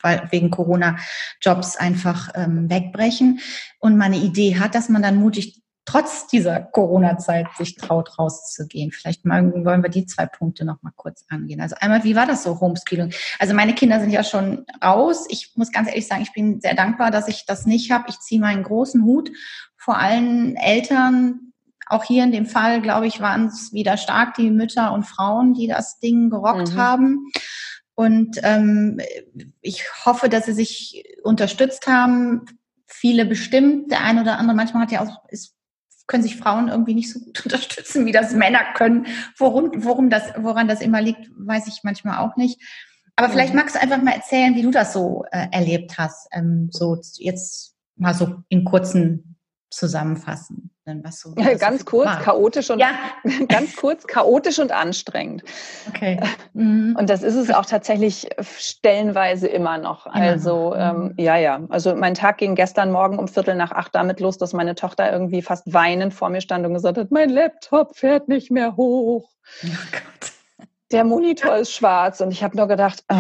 Speaker 1: weil wegen Corona Jobs einfach ähm, wegbrechen und man eine Idee hat, dass man dann mutig trotz dieser Corona-Zeit sich traut, rauszugehen. Vielleicht mal, wollen wir die zwei Punkte noch mal kurz angehen. Also einmal, wie war das so, Homeschooling? Also meine Kinder sind ja schon raus. Ich muss ganz ehrlich sagen, ich bin sehr dankbar, dass ich das nicht habe. Ich ziehe meinen großen Hut vor allen Eltern. Auch hier in dem Fall, glaube ich, waren es wieder stark die Mütter und Frauen, die das Ding gerockt mhm. haben. Und ähm, ich hoffe, dass sie sich unterstützt haben. Viele bestimmt, der eine oder andere, manchmal hat ja auch, ist können sich Frauen irgendwie nicht so gut [laughs] unterstützen, wie das Männer können. Worum, worum das, woran das immer liegt, weiß ich manchmal auch nicht. Aber vielleicht magst du einfach mal erzählen, wie du das so äh, erlebt hast. Ähm, so jetzt mal so in kurzen Zusammenfassen.
Speaker 3: Was so, [laughs] was ganz so kurz, war. chaotisch und ja. [laughs] ganz kurz, chaotisch und anstrengend. Okay. Mhm. Und das ist es auch tatsächlich stellenweise immer noch. Immer also noch. Ähm, mhm. ja, ja. Also mein Tag ging gestern Morgen um Viertel nach acht damit los, dass meine Tochter irgendwie fast weinend vor mir stand und gesagt hat: Mein Laptop fährt nicht mehr hoch. Oh Gott. Der Monitor ist schwarz und ich habe nur gedacht. Oh,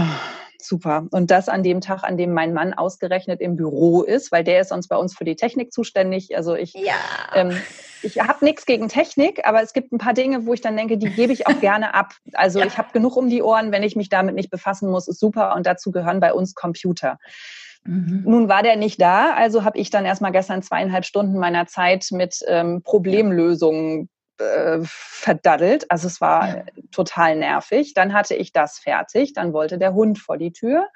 Speaker 3: super. Und das an dem Tag, an dem mein Mann ausgerechnet im Büro ist, weil der ist sonst bei uns für die Technik zuständig. Also ich, ja. ähm, ich habe nichts gegen Technik, aber es gibt ein paar Dinge, wo ich dann denke, die gebe ich auch gerne ab. Also [laughs] ja. ich habe genug um die Ohren, wenn ich mich damit nicht befassen muss, ist super. Und dazu gehören bei uns Computer. Mhm. Nun war der nicht da, also habe ich dann erstmal gestern zweieinhalb Stunden meiner Zeit mit ähm, Problemlösungen äh, verdaddelt. Also es war ja. total nervig. Dann hatte ich das fertig. Dann wollte der Hund vor die Tür.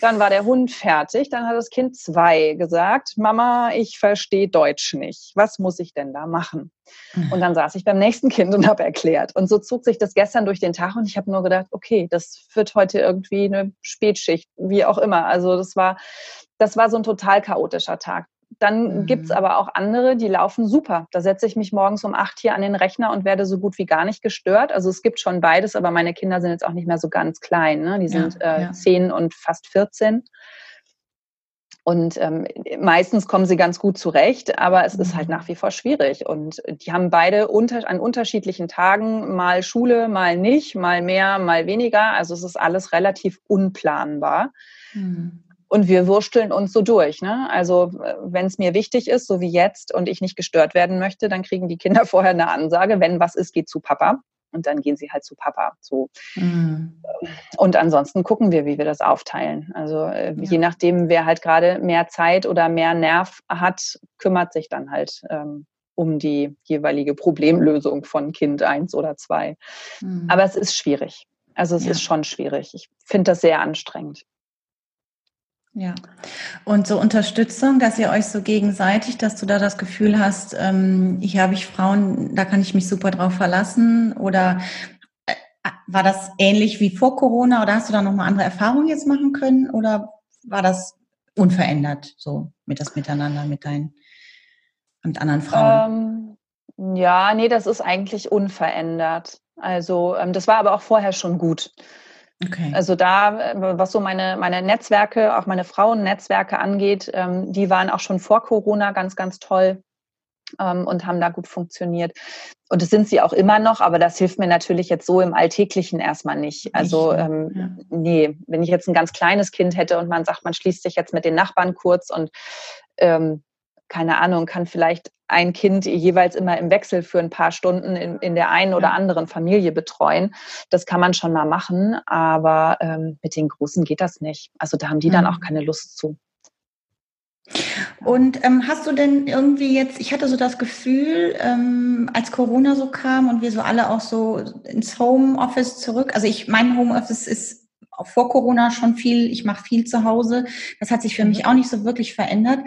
Speaker 3: Dann war der Hund fertig. Dann hat das Kind zwei gesagt, Mama, ich verstehe Deutsch nicht. Was muss ich denn da machen? Mhm. Und dann saß ich beim nächsten Kind und habe erklärt. Und so zog sich das gestern durch den Tag und ich habe nur gedacht, okay, das wird heute irgendwie eine Spätschicht, wie auch immer. Also das war, das war so ein total chaotischer Tag. Dann mhm. gibt's aber auch andere, die laufen super. Da setze ich mich morgens um acht hier an den Rechner und werde so gut wie gar nicht gestört. Also es gibt schon beides, aber meine Kinder sind jetzt auch nicht mehr so ganz klein. Ne? Die sind ja, äh, ja. zehn und fast 14. Und ähm, meistens kommen sie ganz gut zurecht, aber es ist halt mhm. nach wie vor schwierig. Und die haben beide unter, an unterschiedlichen Tagen mal Schule, mal nicht, mal mehr, mal weniger. Also es ist alles relativ unplanbar. Mhm. Und wir wursteln uns so durch. Ne? Also äh, wenn es mir wichtig ist, so wie jetzt, und ich nicht gestört werden möchte, dann kriegen die Kinder [laughs] vorher eine Ansage, wenn was ist, geht zu Papa. Und dann gehen sie halt zu Papa. So. Mhm. Und ansonsten gucken wir, wie wir das aufteilen. Also äh, ja. je nachdem, wer halt gerade mehr Zeit oder mehr Nerv hat, kümmert sich dann halt ähm, um die jeweilige Problemlösung von Kind eins oder zwei. Mhm. Aber es ist schwierig. Also es ja. ist schon schwierig. Ich finde das sehr anstrengend.
Speaker 1: Ja. Und so Unterstützung, dass ihr euch so gegenseitig, dass du da das Gefühl hast, ähm, hier habe ich Frauen, da kann ich mich super drauf verlassen oder äh, war das ähnlich wie vor Corona oder hast du da nochmal andere Erfahrungen jetzt machen können oder war das unverändert so mit das Miteinander mit deinen mit anderen Frauen?
Speaker 3: Ähm, ja, nee, das ist eigentlich unverändert. Also ähm, das war aber auch vorher schon gut. Okay. Also da, was so meine, meine Netzwerke, auch meine Frauennetzwerke angeht, ähm, die waren auch schon vor Corona ganz, ganz toll ähm, und haben da gut funktioniert. Und das sind sie auch immer noch, aber das hilft mir natürlich jetzt so im Alltäglichen erstmal nicht. Also ähm, ja. nee, wenn ich jetzt ein ganz kleines Kind hätte und man sagt, man schließt sich jetzt mit den Nachbarn kurz und ähm, keine Ahnung, kann vielleicht ein Kind jeweils immer im Wechsel für ein paar Stunden in, in der einen oder anderen Familie betreuen. Das kann man schon mal machen, aber ähm, mit den Großen geht das nicht. Also da haben die dann mhm. auch keine Lust zu.
Speaker 1: Und ähm, hast du denn irgendwie jetzt, ich hatte so das Gefühl, ähm, als Corona so kam und wir so alle auch so ins Homeoffice zurück, also ich, mein Homeoffice ist auch vor Corona schon viel, ich mache viel zu Hause. Das hat sich für mich mhm. auch nicht so wirklich verändert.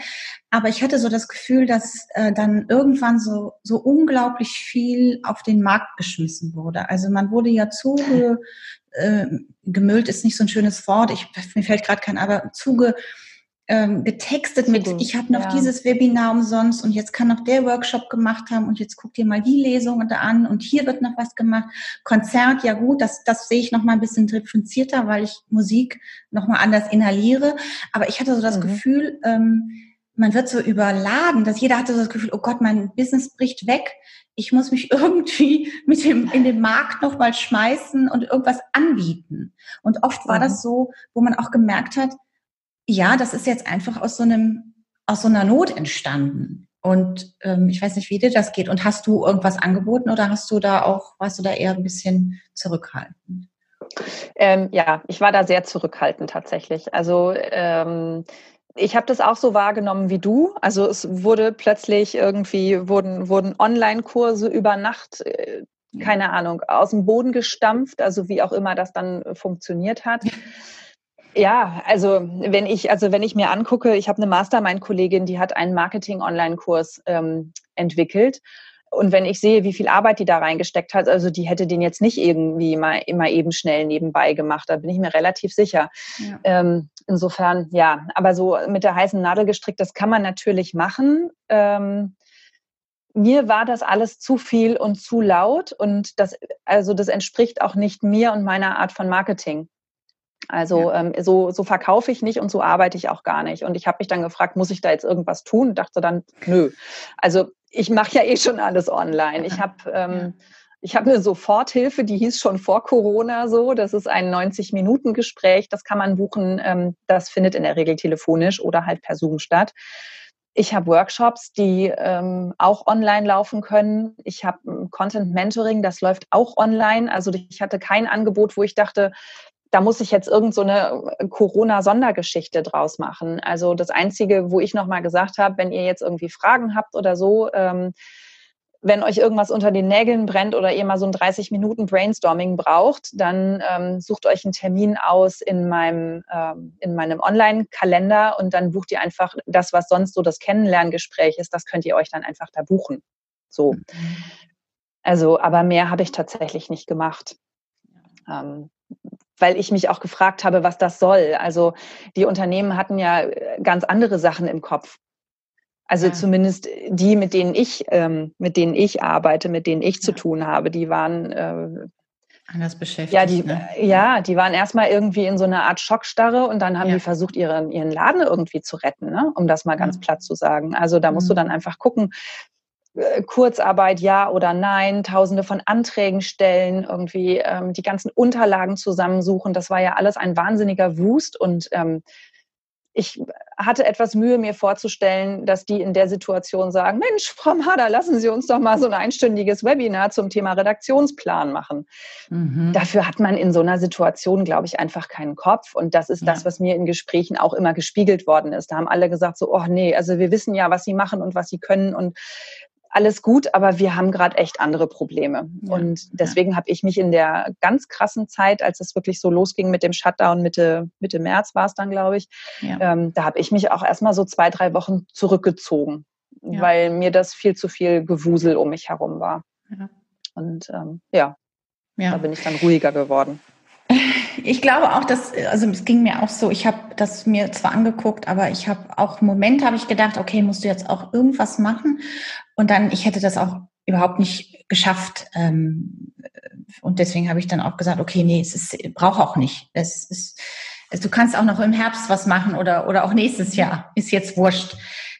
Speaker 1: Aber ich hatte so das Gefühl, dass äh, dann irgendwann so, so unglaublich viel auf den Markt geschmissen wurde. Also man wurde ja zuge, [laughs] äh, gemüllt ist nicht so ein schönes Wort, ich, mir fällt gerade kein, aber zuge, ähm, getextet mit, ich habe noch ja. dieses Webinar umsonst und jetzt kann noch der Workshop gemacht haben und jetzt guck dir mal die Lesung da an und hier wird noch was gemacht. Konzert, ja gut, das, das sehe ich noch mal ein bisschen differenzierter, weil ich Musik noch mal anders inhaliere. Aber ich hatte so das mhm. Gefühl, ähm, man wird so überladen, dass jeder hatte so das Gefühl, oh Gott, mein Business bricht weg. Ich muss mich [laughs] irgendwie mit dem, in den Markt noch mal schmeißen und irgendwas anbieten. Und oft war mhm. das so, wo man auch gemerkt hat, ja, das ist jetzt einfach aus so einem, aus so einer Not entstanden. Und ähm, ich weiß nicht, wie dir das geht. Und hast du irgendwas angeboten oder hast du da auch, warst du da eher ein bisschen zurückhaltend?
Speaker 3: Ähm, ja, ich war da sehr zurückhaltend tatsächlich. Also ähm, ich habe das auch so wahrgenommen wie du. Also es wurde plötzlich irgendwie, wurden, wurden Online-Kurse über Nacht, äh, keine Ahnung, aus dem Boden gestampft, also wie auch immer das dann funktioniert hat. Ja, also wenn ich, also wenn ich mir angucke, ich habe eine Mastermind-Kollegin, die hat einen Marketing-Online-Kurs ähm, entwickelt. Und wenn ich sehe, wie viel Arbeit die da reingesteckt hat, also die hätte den jetzt nicht irgendwie mal immer eben schnell nebenbei gemacht, da bin ich mir relativ sicher. Ja. Ähm, insofern, ja, aber so mit der heißen Nadel gestrickt, das kann man natürlich machen. Ähm, mir war das alles zu viel und zu laut und das, also das entspricht auch nicht mir und meiner Art von Marketing. Also ja. ähm, so, so verkaufe ich nicht und so arbeite ich auch gar nicht. Und ich habe mich dann gefragt, muss ich da jetzt irgendwas tun? Und dachte dann, nö. Also ich mache ja eh schon alles online. Ich habe [laughs] ähm, ich habe eine Soforthilfe, die hieß schon vor Corona so. Das ist ein 90-Minuten-Gespräch. Das kann man buchen. Ähm, das findet in der Regel telefonisch oder halt per Zoom statt. Ich habe Workshops, die ähm, auch online laufen können. Ich habe Content Mentoring, das läuft auch online. Also ich hatte kein Angebot, wo ich dachte, da muss ich jetzt irgend so eine äh, Corona-Sondergeschichte draus machen. Also das Einzige, wo ich nochmal gesagt habe, wenn ihr jetzt irgendwie Fragen habt oder so, ähm, wenn euch irgendwas unter den Nägeln brennt oder ihr mal so ein 30 Minuten Brainstorming braucht, dann ähm, sucht euch einen Termin aus in meinem, ähm, in meinem Online-Kalender und dann bucht ihr einfach das, was sonst so das Kennenlerngespräch ist, das könnt ihr euch dann einfach da buchen. So. Mhm. Also, aber mehr habe ich tatsächlich nicht gemacht. Ähm, weil ich mich auch gefragt habe, was das soll. Also die Unternehmen hatten ja äh, ganz andere Sachen im Kopf. Also ja. zumindest die, mit denen ich, ähm, mit denen ich arbeite, mit denen ich ja. zu tun habe, die waren äh,
Speaker 1: anders beschäftigt.
Speaker 3: Ja, die, ne? ja, die waren erstmal irgendwie in so einer Art Schockstarre und dann haben ja. die versucht, ihren, ihren Laden irgendwie zu retten, ne? um das mal ganz platt zu sagen. Also da musst mhm. du dann einfach gucken, äh, Kurzarbeit ja oder nein, tausende von Anträgen stellen, irgendwie ähm, die ganzen Unterlagen zusammensuchen. Das war ja alles ein wahnsinniger Wust und ähm, ich hatte etwas Mühe, mir vorzustellen, dass die in der Situation sagen, Mensch, Frau Mader, lassen Sie uns doch mal so ein einstündiges Webinar zum Thema Redaktionsplan machen. Mhm. Dafür hat man in so einer Situation, glaube ich, einfach keinen Kopf. Und das ist ja. das, was mir in Gesprächen auch immer gespiegelt worden ist. Da haben alle gesagt so, oh nee, also wir wissen ja, was Sie machen und was Sie können und alles gut, aber wir haben gerade echt andere Probleme. Ja, und deswegen ja. habe ich mich in der ganz krassen Zeit, als es wirklich so losging mit dem Shutdown, Mitte, Mitte März war es dann, glaube ich, ja. ähm, da habe ich mich auch erstmal so zwei, drei Wochen zurückgezogen, weil mir das viel zu viel Gewusel um mich herum war. Und ähm, ja, da bin ich dann ruhiger geworden. [laughs]
Speaker 1: Ich glaube auch, dass, also es ging mir auch so, ich habe das mir zwar angeguckt, aber ich habe auch im Moment habe ich gedacht, okay, musst du jetzt auch irgendwas machen? Und dann, ich hätte das auch überhaupt nicht geschafft. Ähm, und deswegen habe ich dann auch gesagt, okay, nee, es ist, braucht auch nicht. Es ist, du kannst auch noch im Herbst was machen oder, oder auch nächstes Jahr. Ist jetzt wurscht.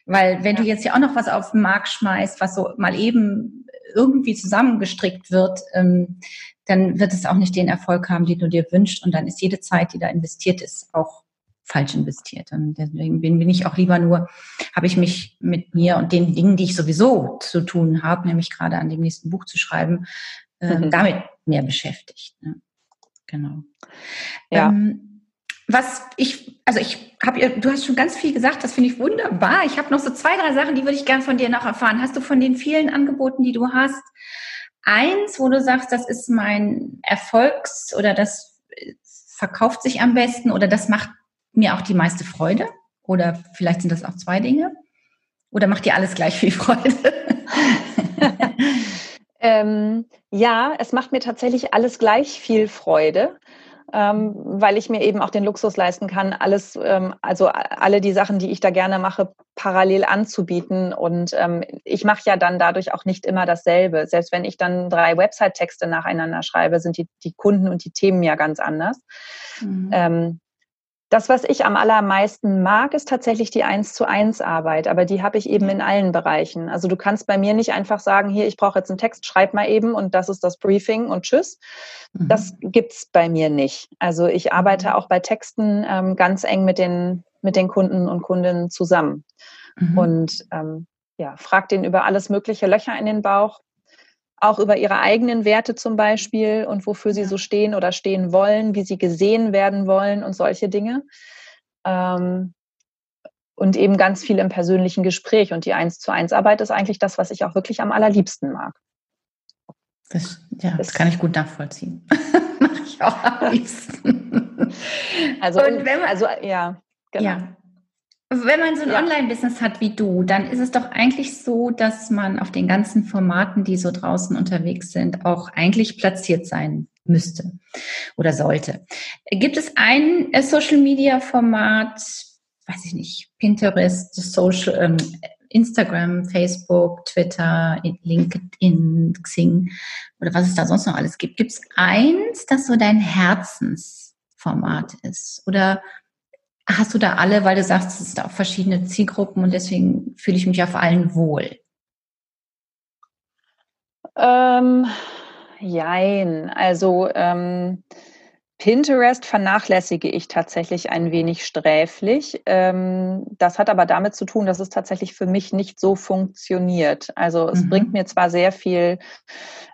Speaker 1: Weil wenn du jetzt ja auch noch was auf den Markt schmeißt, was so mal eben irgendwie zusammengestrickt wird, ähm, dann wird es auch nicht den Erfolg haben, den du dir wünschst. Und dann ist jede Zeit, die da investiert ist, auch falsch investiert. Und deswegen bin, bin ich auch lieber nur, habe ich mich mit mir und den Dingen, die ich sowieso zu tun habe, nämlich gerade an dem nächsten Buch zu schreiben, äh, mhm. damit mehr beschäftigt. Ne? Genau. Ja. Ähm, was ich, also ich habe, du hast schon ganz viel gesagt, das finde ich wunderbar. Ich habe noch so zwei, drei Sachen, die würde ich gern von dir noch erfahren. Hast du von den vielen Angeboten, die du hast, eins, wo du sagst, das ist mein Erfolgs- oder das verkauft sich am besten oder das macht mir auch die meiste Freude? Oder vielleicht sind das auch zwei Dinge? Oder macht dir alles gleich viel Freude? [laughs]
Speaker 3: ähm, ja, es macht mir tatsächlich alles gleich viel Freude. Ähm, weil ich mir eben auch den Luxus leisten kann, alles, ähm, also alle die Sachen, die ich da gerne mache, parallel anzubieten. Und ähm, ich mache ja dann dadurch auch nicht immer dasselbe. Selbst wenn ich dann drei Website-Texte nacheinander schreibe, sind die, die Kunden und die Themen ja ganz anders. Mhm. Das, was ich am allermeisten mag, ist tatsächlich die Eins zu eins Arbeit, aber die habe ich eben in allen Bereichen. Also du kannst bei mir nicht einfach sagen, hier, ich brauche jetzt einen Text, schreib mal eben und das ist das Briefing und tschüss. Mhm. Das gibt's bei mir nicht. Also ich arbeite auch bei Texten ähm, ganz eng mit den, mit den Kunden und Kundinnen zusammen. Mhm. Und ähm, ja, frag den über alles mögliche Löcher in den Bauch auch über ihre eigenen Werte zum Beispiel und wofür sie so stehen oder stehen wollen, wie sie gesehen werden wollen und solche Dinge. Ähm, und eben ganz viel im persönlichen Gespräch. Und die Eins zu eins Arbeit ist eigentlich das, was ich auch wirklich am allerliebsten mag.
Speaker 1: Das, ja, das, das kann ich gut nachvollziehen. [laughs] Mache ich auch am [laughs] liebsten.
Speaker 3: Also, und wenn man, also ja,
Speaker 1: genau. Ja. Wenn man so ein ja. Online-Business hat wie du, dann ist es doch eigentlich so, dass man auf den ganzen Formaten, die so draußen unterwegs sind, auch eigentlich platziert sein müsste oder sollte. Gibt es ein äh, Social-Media-Format, weiß ich nicht, Pinterest, Social, ähm, Instagram, Facebook, Twitter, LinkedIn, Xing oder was es da sonst noch alles gibt. Gibt es eins, das so dein Herzensformat ist? Oder Hast du da alle, weil du sagst, es sind auch verschiedene Zielgruppen und deswegen fühle ich mich auf allen wohl?
Speaker 3: Ähm, jein. Also ähm, Pinterest vernachlässige ich tatsächlich ein wenig sträflich. Ähm, das hat aber damit zu tun, dass es tatsächlich für mich nicht so funktioniert. Also es mhm. bringt mir zwar sehr viel,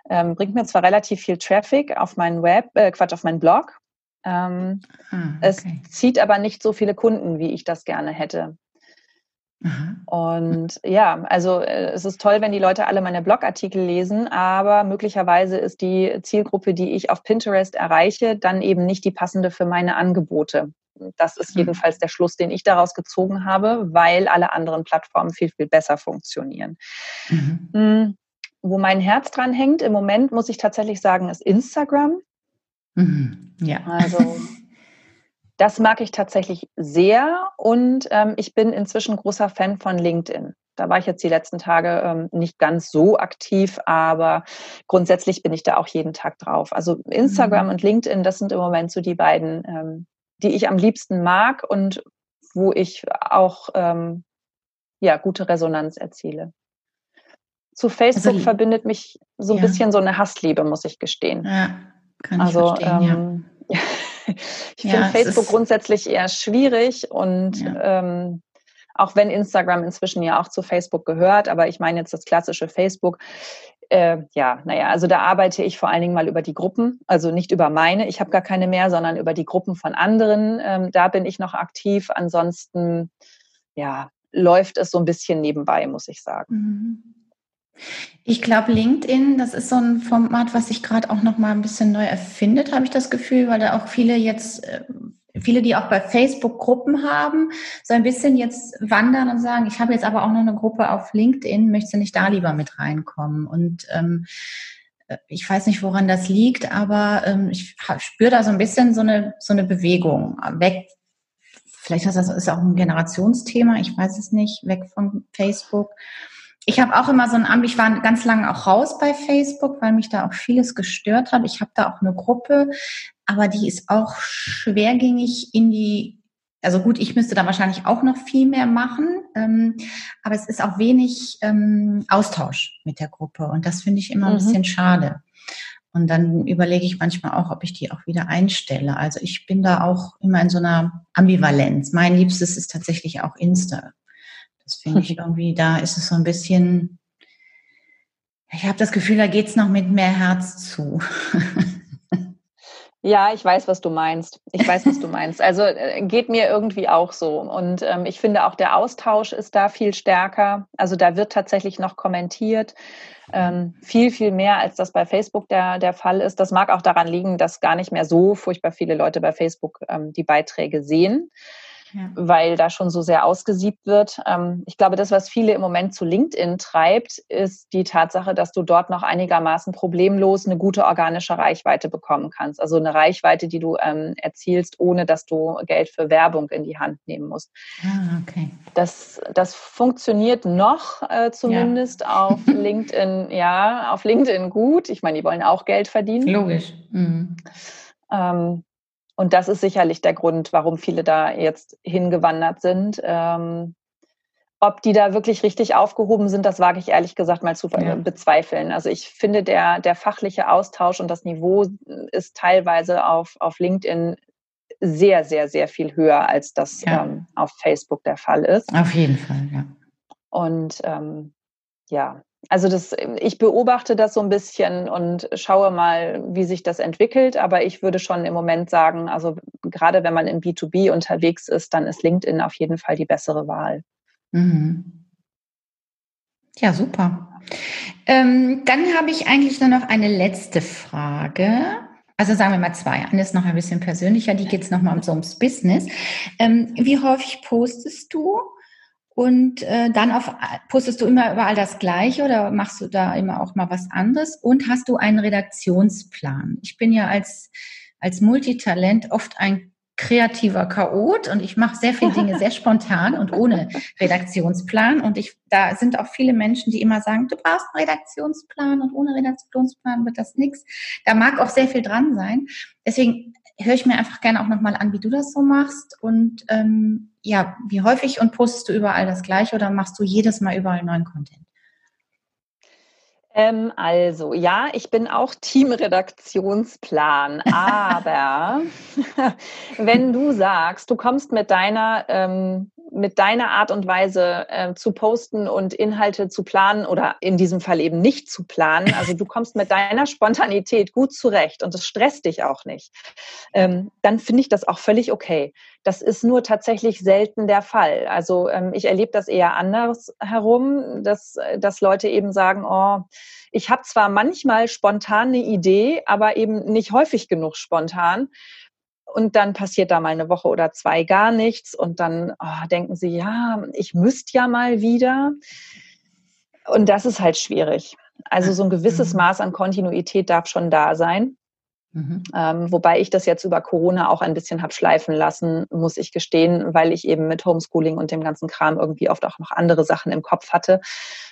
Speaker 3: ähm, bringt mir zwar relativ viel Traffic auf meinen Web, äh, Quatsch, auf meinen Blog, ähm, ah, okay. Es zieht aber nicht so viele Kunden, wie ich das gerne hätte. Aha. Und ja, also äh, es ist toll, wenn die Leute alle meine Blogartikel lesen, aber möglicherweise ist die Zielgruppe, die ich auf Pinterest erreiche, dann eben nicht die passende für meine Angebote. Das ist mhm. jedenfalls der Schluss, den ich daraus gezogen habe, weil alle anderen Plattformen viel, viel besser funktionieren. Mhm. Hm, wo mein Herz dran hängt, im Moment muss ich tatsächlich sagen, ist Instagram. Mhm. Ja. Also Das mag ich tatsächlich sehr und ähm, ich bin inzwischen großer Fan von LinkedIn. Da war ich jetzt die letzten Tage ähm, nicht ganz so aktiv, aber grundsätzlich bin ich da auch jeden Tag drauf. Also Instagram mhm. und LinkedIn, das sind im Moment so die beiden, ähm, die ich am liebsten mag und wo ich auch ähm, ja, gute Resonanz erziele. Zu Facebook also, verbindet mich so ein ja. bisschen so eine Hassliebe, muss ich gestehen. Ja, kann ich also, verstehen, ja. [laughs] ich ja, finde Facebook grundsätzlich eher schwierig und ja. ähm, auch wenn Instagram inzwischen ja auch zu Facebook gehört, aber ich meine jetzt das klassische Facebook. Äh, ja, naja, also da arbeite ich vor allen Dingen mal über die Gruppen, also nicht über meine, ich habe gar keine mehr, sondern über die Gruppen von anderen. Ähm, da bin ich noch aktiv. Ansonsten, ja, läuft es so ein bisschen nebenbei, muss ich sagen. Mhm.
Speaker 1: Ich glaube, LinkedIn, das ist so ein Format, was sich gerade auch noch mal ein bisschen neu erfindet, habe ich das Gefühl, weil da auch viele jetzt, äh, viele, die auch bei Facebook Gruppen haben, so ein bisschen jetzt wandern und sagen, ich habe jetzt aber auch noch eine Gruppe auf LinkedIn, möchte nicht da lieber mit reinkommen? Und ähm, äh, ich weiß nicht, woran das liegt, aber ähm, ich spüre da so ein bisschen so eine, so eine Bewegung weg. Vielleicht ist das auch ein Generationsthema, ich weiß es nicht, weg von Facebook ich habe auch immer so ein Ambi, ich war ganz lange auch raus bei Facebook, weil mich da auch vieles gestört hat. Ich habe da auch eine Gruppe, aber die ist auch schwergängig in die, also gut, ich müsste da wahrscheinlich auch noch viel mehr machen, ähm, aber es ist auch wenig ähm, Austausch mit der Gruppe und das finde ich immer ein mhm. bisschen schade. Und dann überlege ich manchmal auch, ob ich die auch wieder einstelle. Also ich bin da auch immer in so einer Ambivalenz. Mein Liebstes ist tatsächlich auch Insta. Das finde ich [laughs] irgendwie, da ist es so ein bisschen, ich habe das Gefühl, da geht es noch mit mehr Herz zu. [laughs]
Speaker 3: Ja, ich weiß, was du meinst. Ich weiß, was du meinst. Also äh, geht mir irgendwie auch so. Und ähm, ich finde auch der Austausch ist da viel stärker. Also da wird tatsächlich noch kommentiert. Ähm, viel, viel mehr, als das bei Facebook der, der Fall ist. Das mag auch daran liegen, dass gar nicht mehr so furchtbar viele Leute bei Facebook ähm, die Beiträge sehen ja. weil da schon so sehr ausgesiebt wird. Ähm, ich glaube, das, was viele im Moment zu LinkedIn treibt, ist die Tatsache, dass du dort noch einigermaßen problemlos eine gute organische Reichweite bekommen kannst. Also eine Reichweite, die du ähm, erzielst, ohne dass du Geld für Werbung in die Hand nehmen musst. Ah, okay. Das, das funktioniert noch äh, zumindest ja. auf [laughs] LinkedIn, ja, auf LinkedIn gut. Ich meine, die wollen auch Geld verdienen.
Speaker 1: Logisch. Mhm.
Speaker 3: Ähm, und das ist sicherlich der Grund, warum viele da jetzt hingewandert sind. Ähm, ob die da wirklich richtig aufgehoben sind, das wage ich ehrlich gesagt mal zu ja. bezweifeln. Also ich finde, der, der fachliche Austausch und das Niveau ist teilweise auf, auf LinkedIn sehr, sehr, sehr viel höher, als das ja. ähm, auf Facebook der Fall ist.
Speaker 1: Auf jeden Fall, ja.
Speaker 3: Und ähm, ja, also das, ich beobachte das so ein bisschen und schaue mal, wie sich das entwickelt. Aber ich würde schon im Moment sagen, also gerade wenn man in B2B unterwegs ist, dann ist LinkedIn auf jeden Fall die bessere Wahl. Mhm.
Speaker 1: Ja, super. Ähm, dann habe ich eigentlich nur noch eine letzte Frage. Also sagen wir mal zwei. Eine ist noch ein bisschen persönlicher, die geht es nochmal um ums Business. Ähm, wie häufig postest du? Und äh, dann auf, postest du immer überall das Gleiche oder machst du da immer auch mal was anderes? Und hast du einen Redaktionsplan? Ich bin ja als, als Multitalent oft ein kreativer Chaot und ich mache sehr viele Dinge [laughs] sehr spontan und ohne Redaktionsplan. Und ich, da sind auch viele Menschen, die immer sagen, du brauchst einen Redaktionsplan und ohne Redaktionsplan wird das nichts. Da mag auch sehr viel dran sein. Deswegen höre ich mir einfach gerne auch nochmal an, wie du das so machst und ähm, ja, wie häufig und postest du überall das Gleiche oder machst du jedes Mal überall neuen Content?
Speaker 3: Ähm, also, ja, ich bin auch Teamredaktionsplan, [laughs] aber [laughs] wenn du sagst, du kommst mit deiner ähm, mit deiner Art und Weise äh, zu posten und Inhalte zu planen oder in diesem Fall eben nicht zu planen. Also du kommst mit deiner Spontanität gut zurecht und es stresst dich auch nicht. Ähm, dann finde ich das auch völlig okay. Das ist nur tatsächlich selten der Fall. Also ähm, ich erlebe das eher anders herum, dass, dass Leute eben sagen, oh, ich habe zwar manchmal spontan eine Idee, aber eben nicht häufig genug spontan und dann passiert da mal eine Woche oder zwei gar nichts und dann oh, denken sie, ja, ich müsste ja mal wieder. Und das ist halt schwierig. Also so ein gewisses mhm. Maß an Kontinuität darf schon da sein. Mhm. Ähm, wobei ich das jetzt über Corona auch ein bisschen habe schleifen lassen, muss ich gestehen, weil ich eben mit Homeschooling und dem ganzen Kram irgendwie oft auch noch andere Sachen im Kopf hatte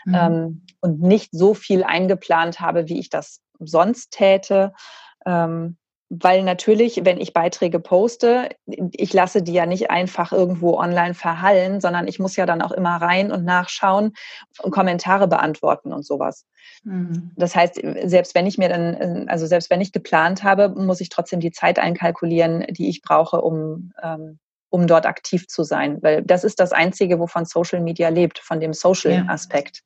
Speaker 3: mhm. ähm, und nicht so viel eingeplant habe, wie ich das sonst täte. Ähm, weil natürlich, wenn ich Beiträge poste, ich lasse die ja nicht einfach irgendwo online verhallen, sondern ich muss ja dann auch immer rein und nachschauen und Kommentare beantworten und sowas. Mhm. Das heißt, selbst wenn ich mir dann, also selbst wenn ich geplant habe, muss ich trotzdem die Zeit einkalkulieren, die ich brauche, um, ähm, um dort aktiv zu sein. Weil das ist das Einzige, wovon Social Media lebt, von dem Social-Aspekt,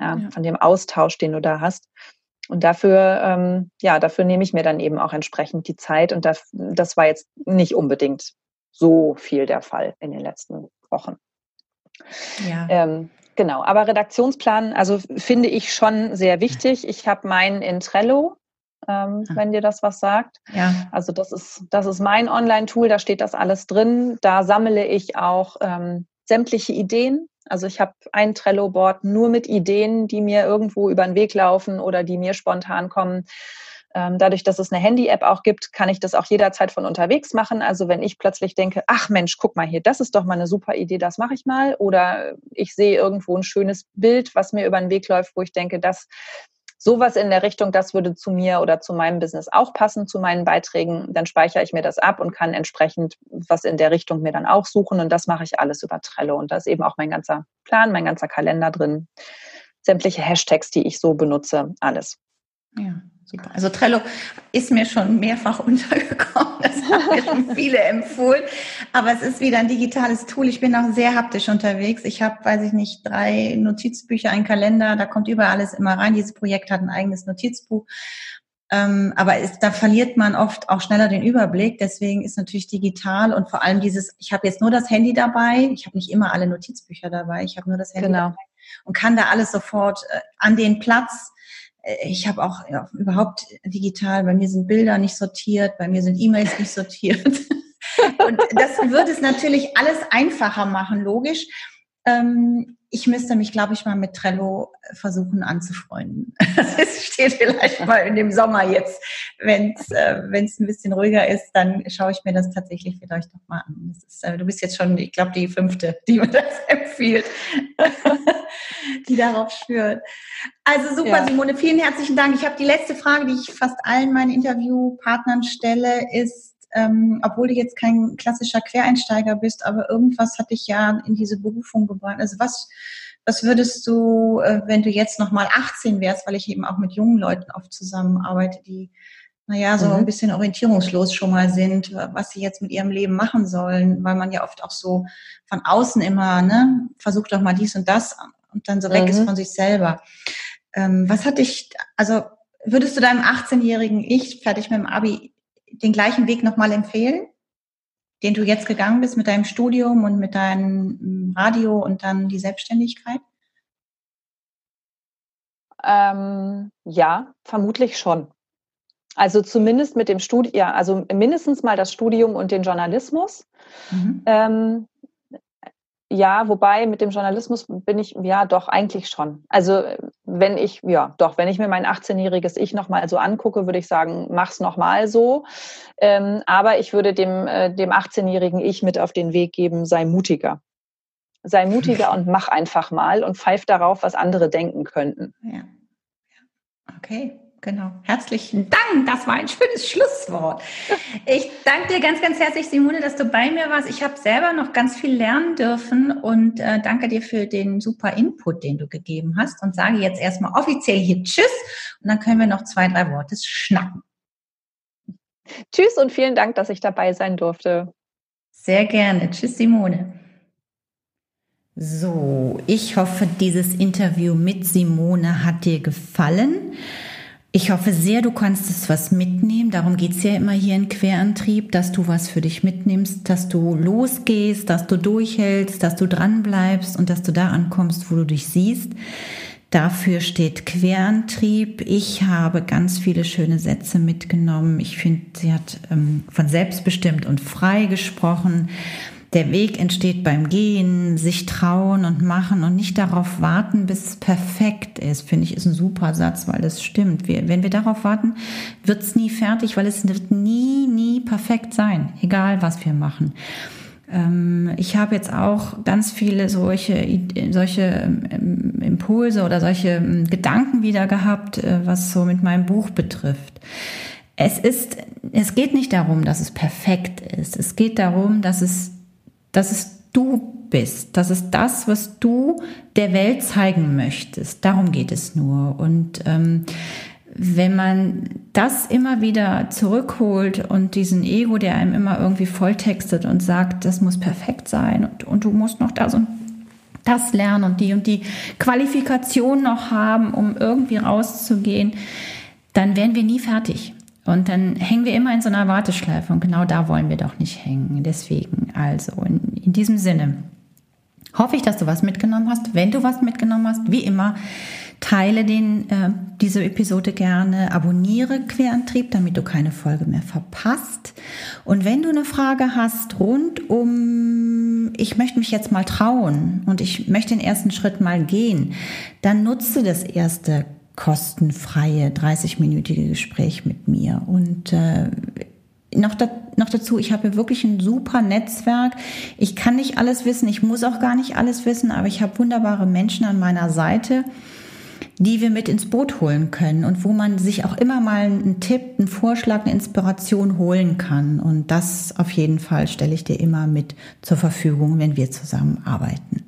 Speaker 3: ja. ja, von dem Austausch, den du da hast. Und dafür, ähm, ja, dafür nehme ich mir dann eben auch entsprechend die Zeit. Und das, das war jetzt nicht unbedingt so viel der Fall in den letzten Wochen. Ja. Ähm, genau, aber Redaktionsplan, also finde ich schon sehr wichtig. Ich habe meinen in Trello, ähm, ah. wenn dir das was sagt. Ja. Also das ist, das ist mein Online-Tool, da steht das alles drin. Da sammle ich auch ähm, sämtliche Ideen, also ich habe ein Trello-Board nur mit Ideen, die mir irgendwo über den Weg laufen oder die mir spontan kommen. Ähm, dadurch, dass es eine Handy-App auch gibt, kann ich das auch jederzeit von unterwegs machen. Also wenn ich plötzlich denke, ach Mensch, guck mal hier, das ist doch mal eine super Idee, das mache ich mal. Oder ich sehe irgendwo ein schönes Bild, was mir über den Weg läuft, wo ich denke, das sowas in der Richtung, das würde zu mir oder zu meinem Business auch passen, zu meinen Beiträgen, dann speichere ich mir das ab und kann entsprechend was in der Richtung mir dann auch suchen. Und das mache ich alles über Trello. Und da ist eben auch mein ganzer Plan, mein ganzer Kalender drin. Sämtliche Hashtags, die ich so benutze, alles.
Speaker 1: Ja, super. Also Trello ist mir schon mehrfach [laughs] untergekommen. Das haben mir schon viele empfohlen. Aber es ist wieder ein digitales Tool. Ich bin auch sehr haptisch unterwegs. Ich habe, weiß ich nicht, drei Notizbücher, einen Kalender. Da kommt überall alles immer rein. Dieses Projekt hat ein eigenes Notizbuch. Ähm, aber ist, da verliert man oft auch schneller den Überblick. Deswegen ist natürlich digital und vor allem dieses, ich habe jetzt nur das Handy dabei. Ich habe nicht immer alle Notizbücher dabei. Ich habe nur das Handy genau. dabei und kann da alles sofort äh, an den Platz ich habe auch ja, überhaupt digital, bei mir sind Bilder nicht sortiert, bei mir sind E-Mails nicht sortiert. [laughs] Und das würde es natürlich alles einfacher machen, logisch. Ähm, ich müsste mich, glaube ich, mal mit Trello versuchen anzufreunden. [laughs] Das steht vielleicht mal in dem Sommer jetzt. Wenn es äh, ein bisschen ruhiger ist, dann schaue ich mir das tatsächlich vielleicht doch mal an. Ist, äh, du bist jetzt schon, ich glaube, die fünfte, die mir das [laughs] empfiehlt, die darauf schwört. Also super, ja. Simone, vielen herzlichen Dank. Ich habe die letzte Frage, die ich fast allen meinen Interviewpartnern stelle, ist, ähm, obwohl du jetzt kein klassischer Quereinsteiger bist, aber irgendwas hat dich ja in diese Berufung gebracht. Also was, was würdest du, äh, wenn du jetzt nochmal 18 wärst, weil ich eben auch mit jungen Leuten oft zusammenarbeite, die naja, so mhm. ein bisschen orientierungslos schon mal sind, was sie jetzt mit ihrem Leben machen sollen, weil man ja oft auch so von außen immer, ne, versucht doch mal dies und das und dann so weg ist mhm. von sich selber. Ähm, was hat dich, also würdest du deinem 18-jährigen Ich fertig mit dem Abi den gleichen Weg nochmal empfehlen, den du jetzt gegangen bist mit deinem Studium und mit deinem Radio und dann die Selbstständigkeit?
Speaker 3: Ähm, ja, vermutlich schon. Also zumindest mit dem Studium, ja, also mindestens mal das Studium und den Journalismus. Mhm. Ähm, ja, wobei mit dem Journalismus bin ich, ja, doch, eigentlich schon. Also wenn ich, ja, doch, wenn ich mir mein 18-jähriges Ich nochmal so angucke, würde ich sagen, mach's nochmal so. Ähm, aber ich würde dem, äh, dem 18-jährigen Ich mit auf den Weg geben, sei mutiger. Sei mutiger [laughs] und mach einfach mal und pfeif darauf, was andere denken könnten.
Speaker 1: Ja. Okay. Genau. Herzlichen Dank. Das war ein schönes Schlusswort. Ich danke dir ganz, ganz herzlich, Simone, dass du bei mir warst. Ich habe selber noch ganz viel lernen dürfen und äh, danke dir für den super Input, den du gegeben hast und sage jetzt erstmal offiziell hier Tschüss und dann können wir noch zwei, drei Worte schnacken.
Speaker 3: Tschüss und vielen Dank, dass ich dabei sein durfte.
Speaker 1: Sehr gerne. Tschüss, Simone. So, ich hoffe, dieses Interview mit Simone hat dir gefallen. Ich hoffe sehr, du kannst es was mitnehmen. Darum geht es ja immer hier in Querantrieb, dass du was für dich mitnimmst, dass du losgehst, dass du durchhältst, dass du dranbleibst und dass du da ankommst, wo du dich siehst. Dafür steht Querantrieb. Ich habe ganz viele schöne Sätze mitgenommen. Ich finde, sie hat ähm, von selbstbestimmt und frei gesprochen. Der Weg entsteht beim Gehen, sich trauen und machen und nicht darauf warten, bis es perfekt ist, finde ich, ist ein super Satz, weil das stimmt. Wir, wenn wir darauf warten, wird es nie fertig, weil es wird nie, nie perfekt sein, egal was wir machen. Ähm, ich habe jetzt auch ganz viele solche, solche ähm, Impulse oder solche ähm, Gedanken wieder gehabt, äh, was so mit meinem Buch betrifft. Es ist, es geht nicht darum, dass es perfekt ist. Es geht darum, dass es dass es du bist. Das ist das, was du der Welt zeigen möchtest. Darum geht es nur. Und ähm, wenn man das immer wieder zurückholt und diesen Ego, der einem immer irgendwie volltextet und sagt, das muss perfekt sein und, und du musst noch das und das lernen und die und die Qualifikation noch haben, um irgendwie rauszugehen, dann werden wir nie fertig. Und dann hängen wir immer in so einer Warteschleife und genau da wollen wir doch nicht hängen. Deswegen, also in, in diesem Sinne hoffe ich, dass du was mitgenommen hast. Wenn du was mitgenommen hast, wie immer, teile den, äh, diese Episode gerne, abonniere Querantrieb, damit du keine Folge mehr verpasst. Und wenn du eine Frage hast rund um, ich möchte mich jetzt mal trauen und ich möchte den ersten Schritt mal gehen, dann nutze das erste kostenfreie 30-minütige Gespräch mit mir. Und äh, noch, da, noch dazu, ich habe wirklich ein super Netzwerk. Ich kann nicht alles wissen, ich muss auch gar nicht alles wissen, aber ich habe wunderbare Menschen an meiner Seite, die wir mit ins Boot holen können und wo man sich auch immer mal einen Tipp, einen Vorschlag, eine Inspiration holen kann. Und das auf jeden Fall stelle ich dir immer mit zur Verfügung, wenn wir zusammen arbeiten.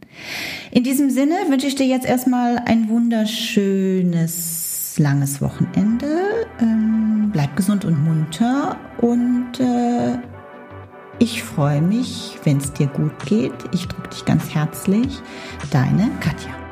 Speaker 1: In diesem Sinne wünsche ich dir jetzt erstmal ein wunderschönes, langes Wochenende. Ähm, bleib gesund und munter und äh, ich freue mich, wenn es dir gut geht. Ich drücke dich ganz herzlich. Deine Katja.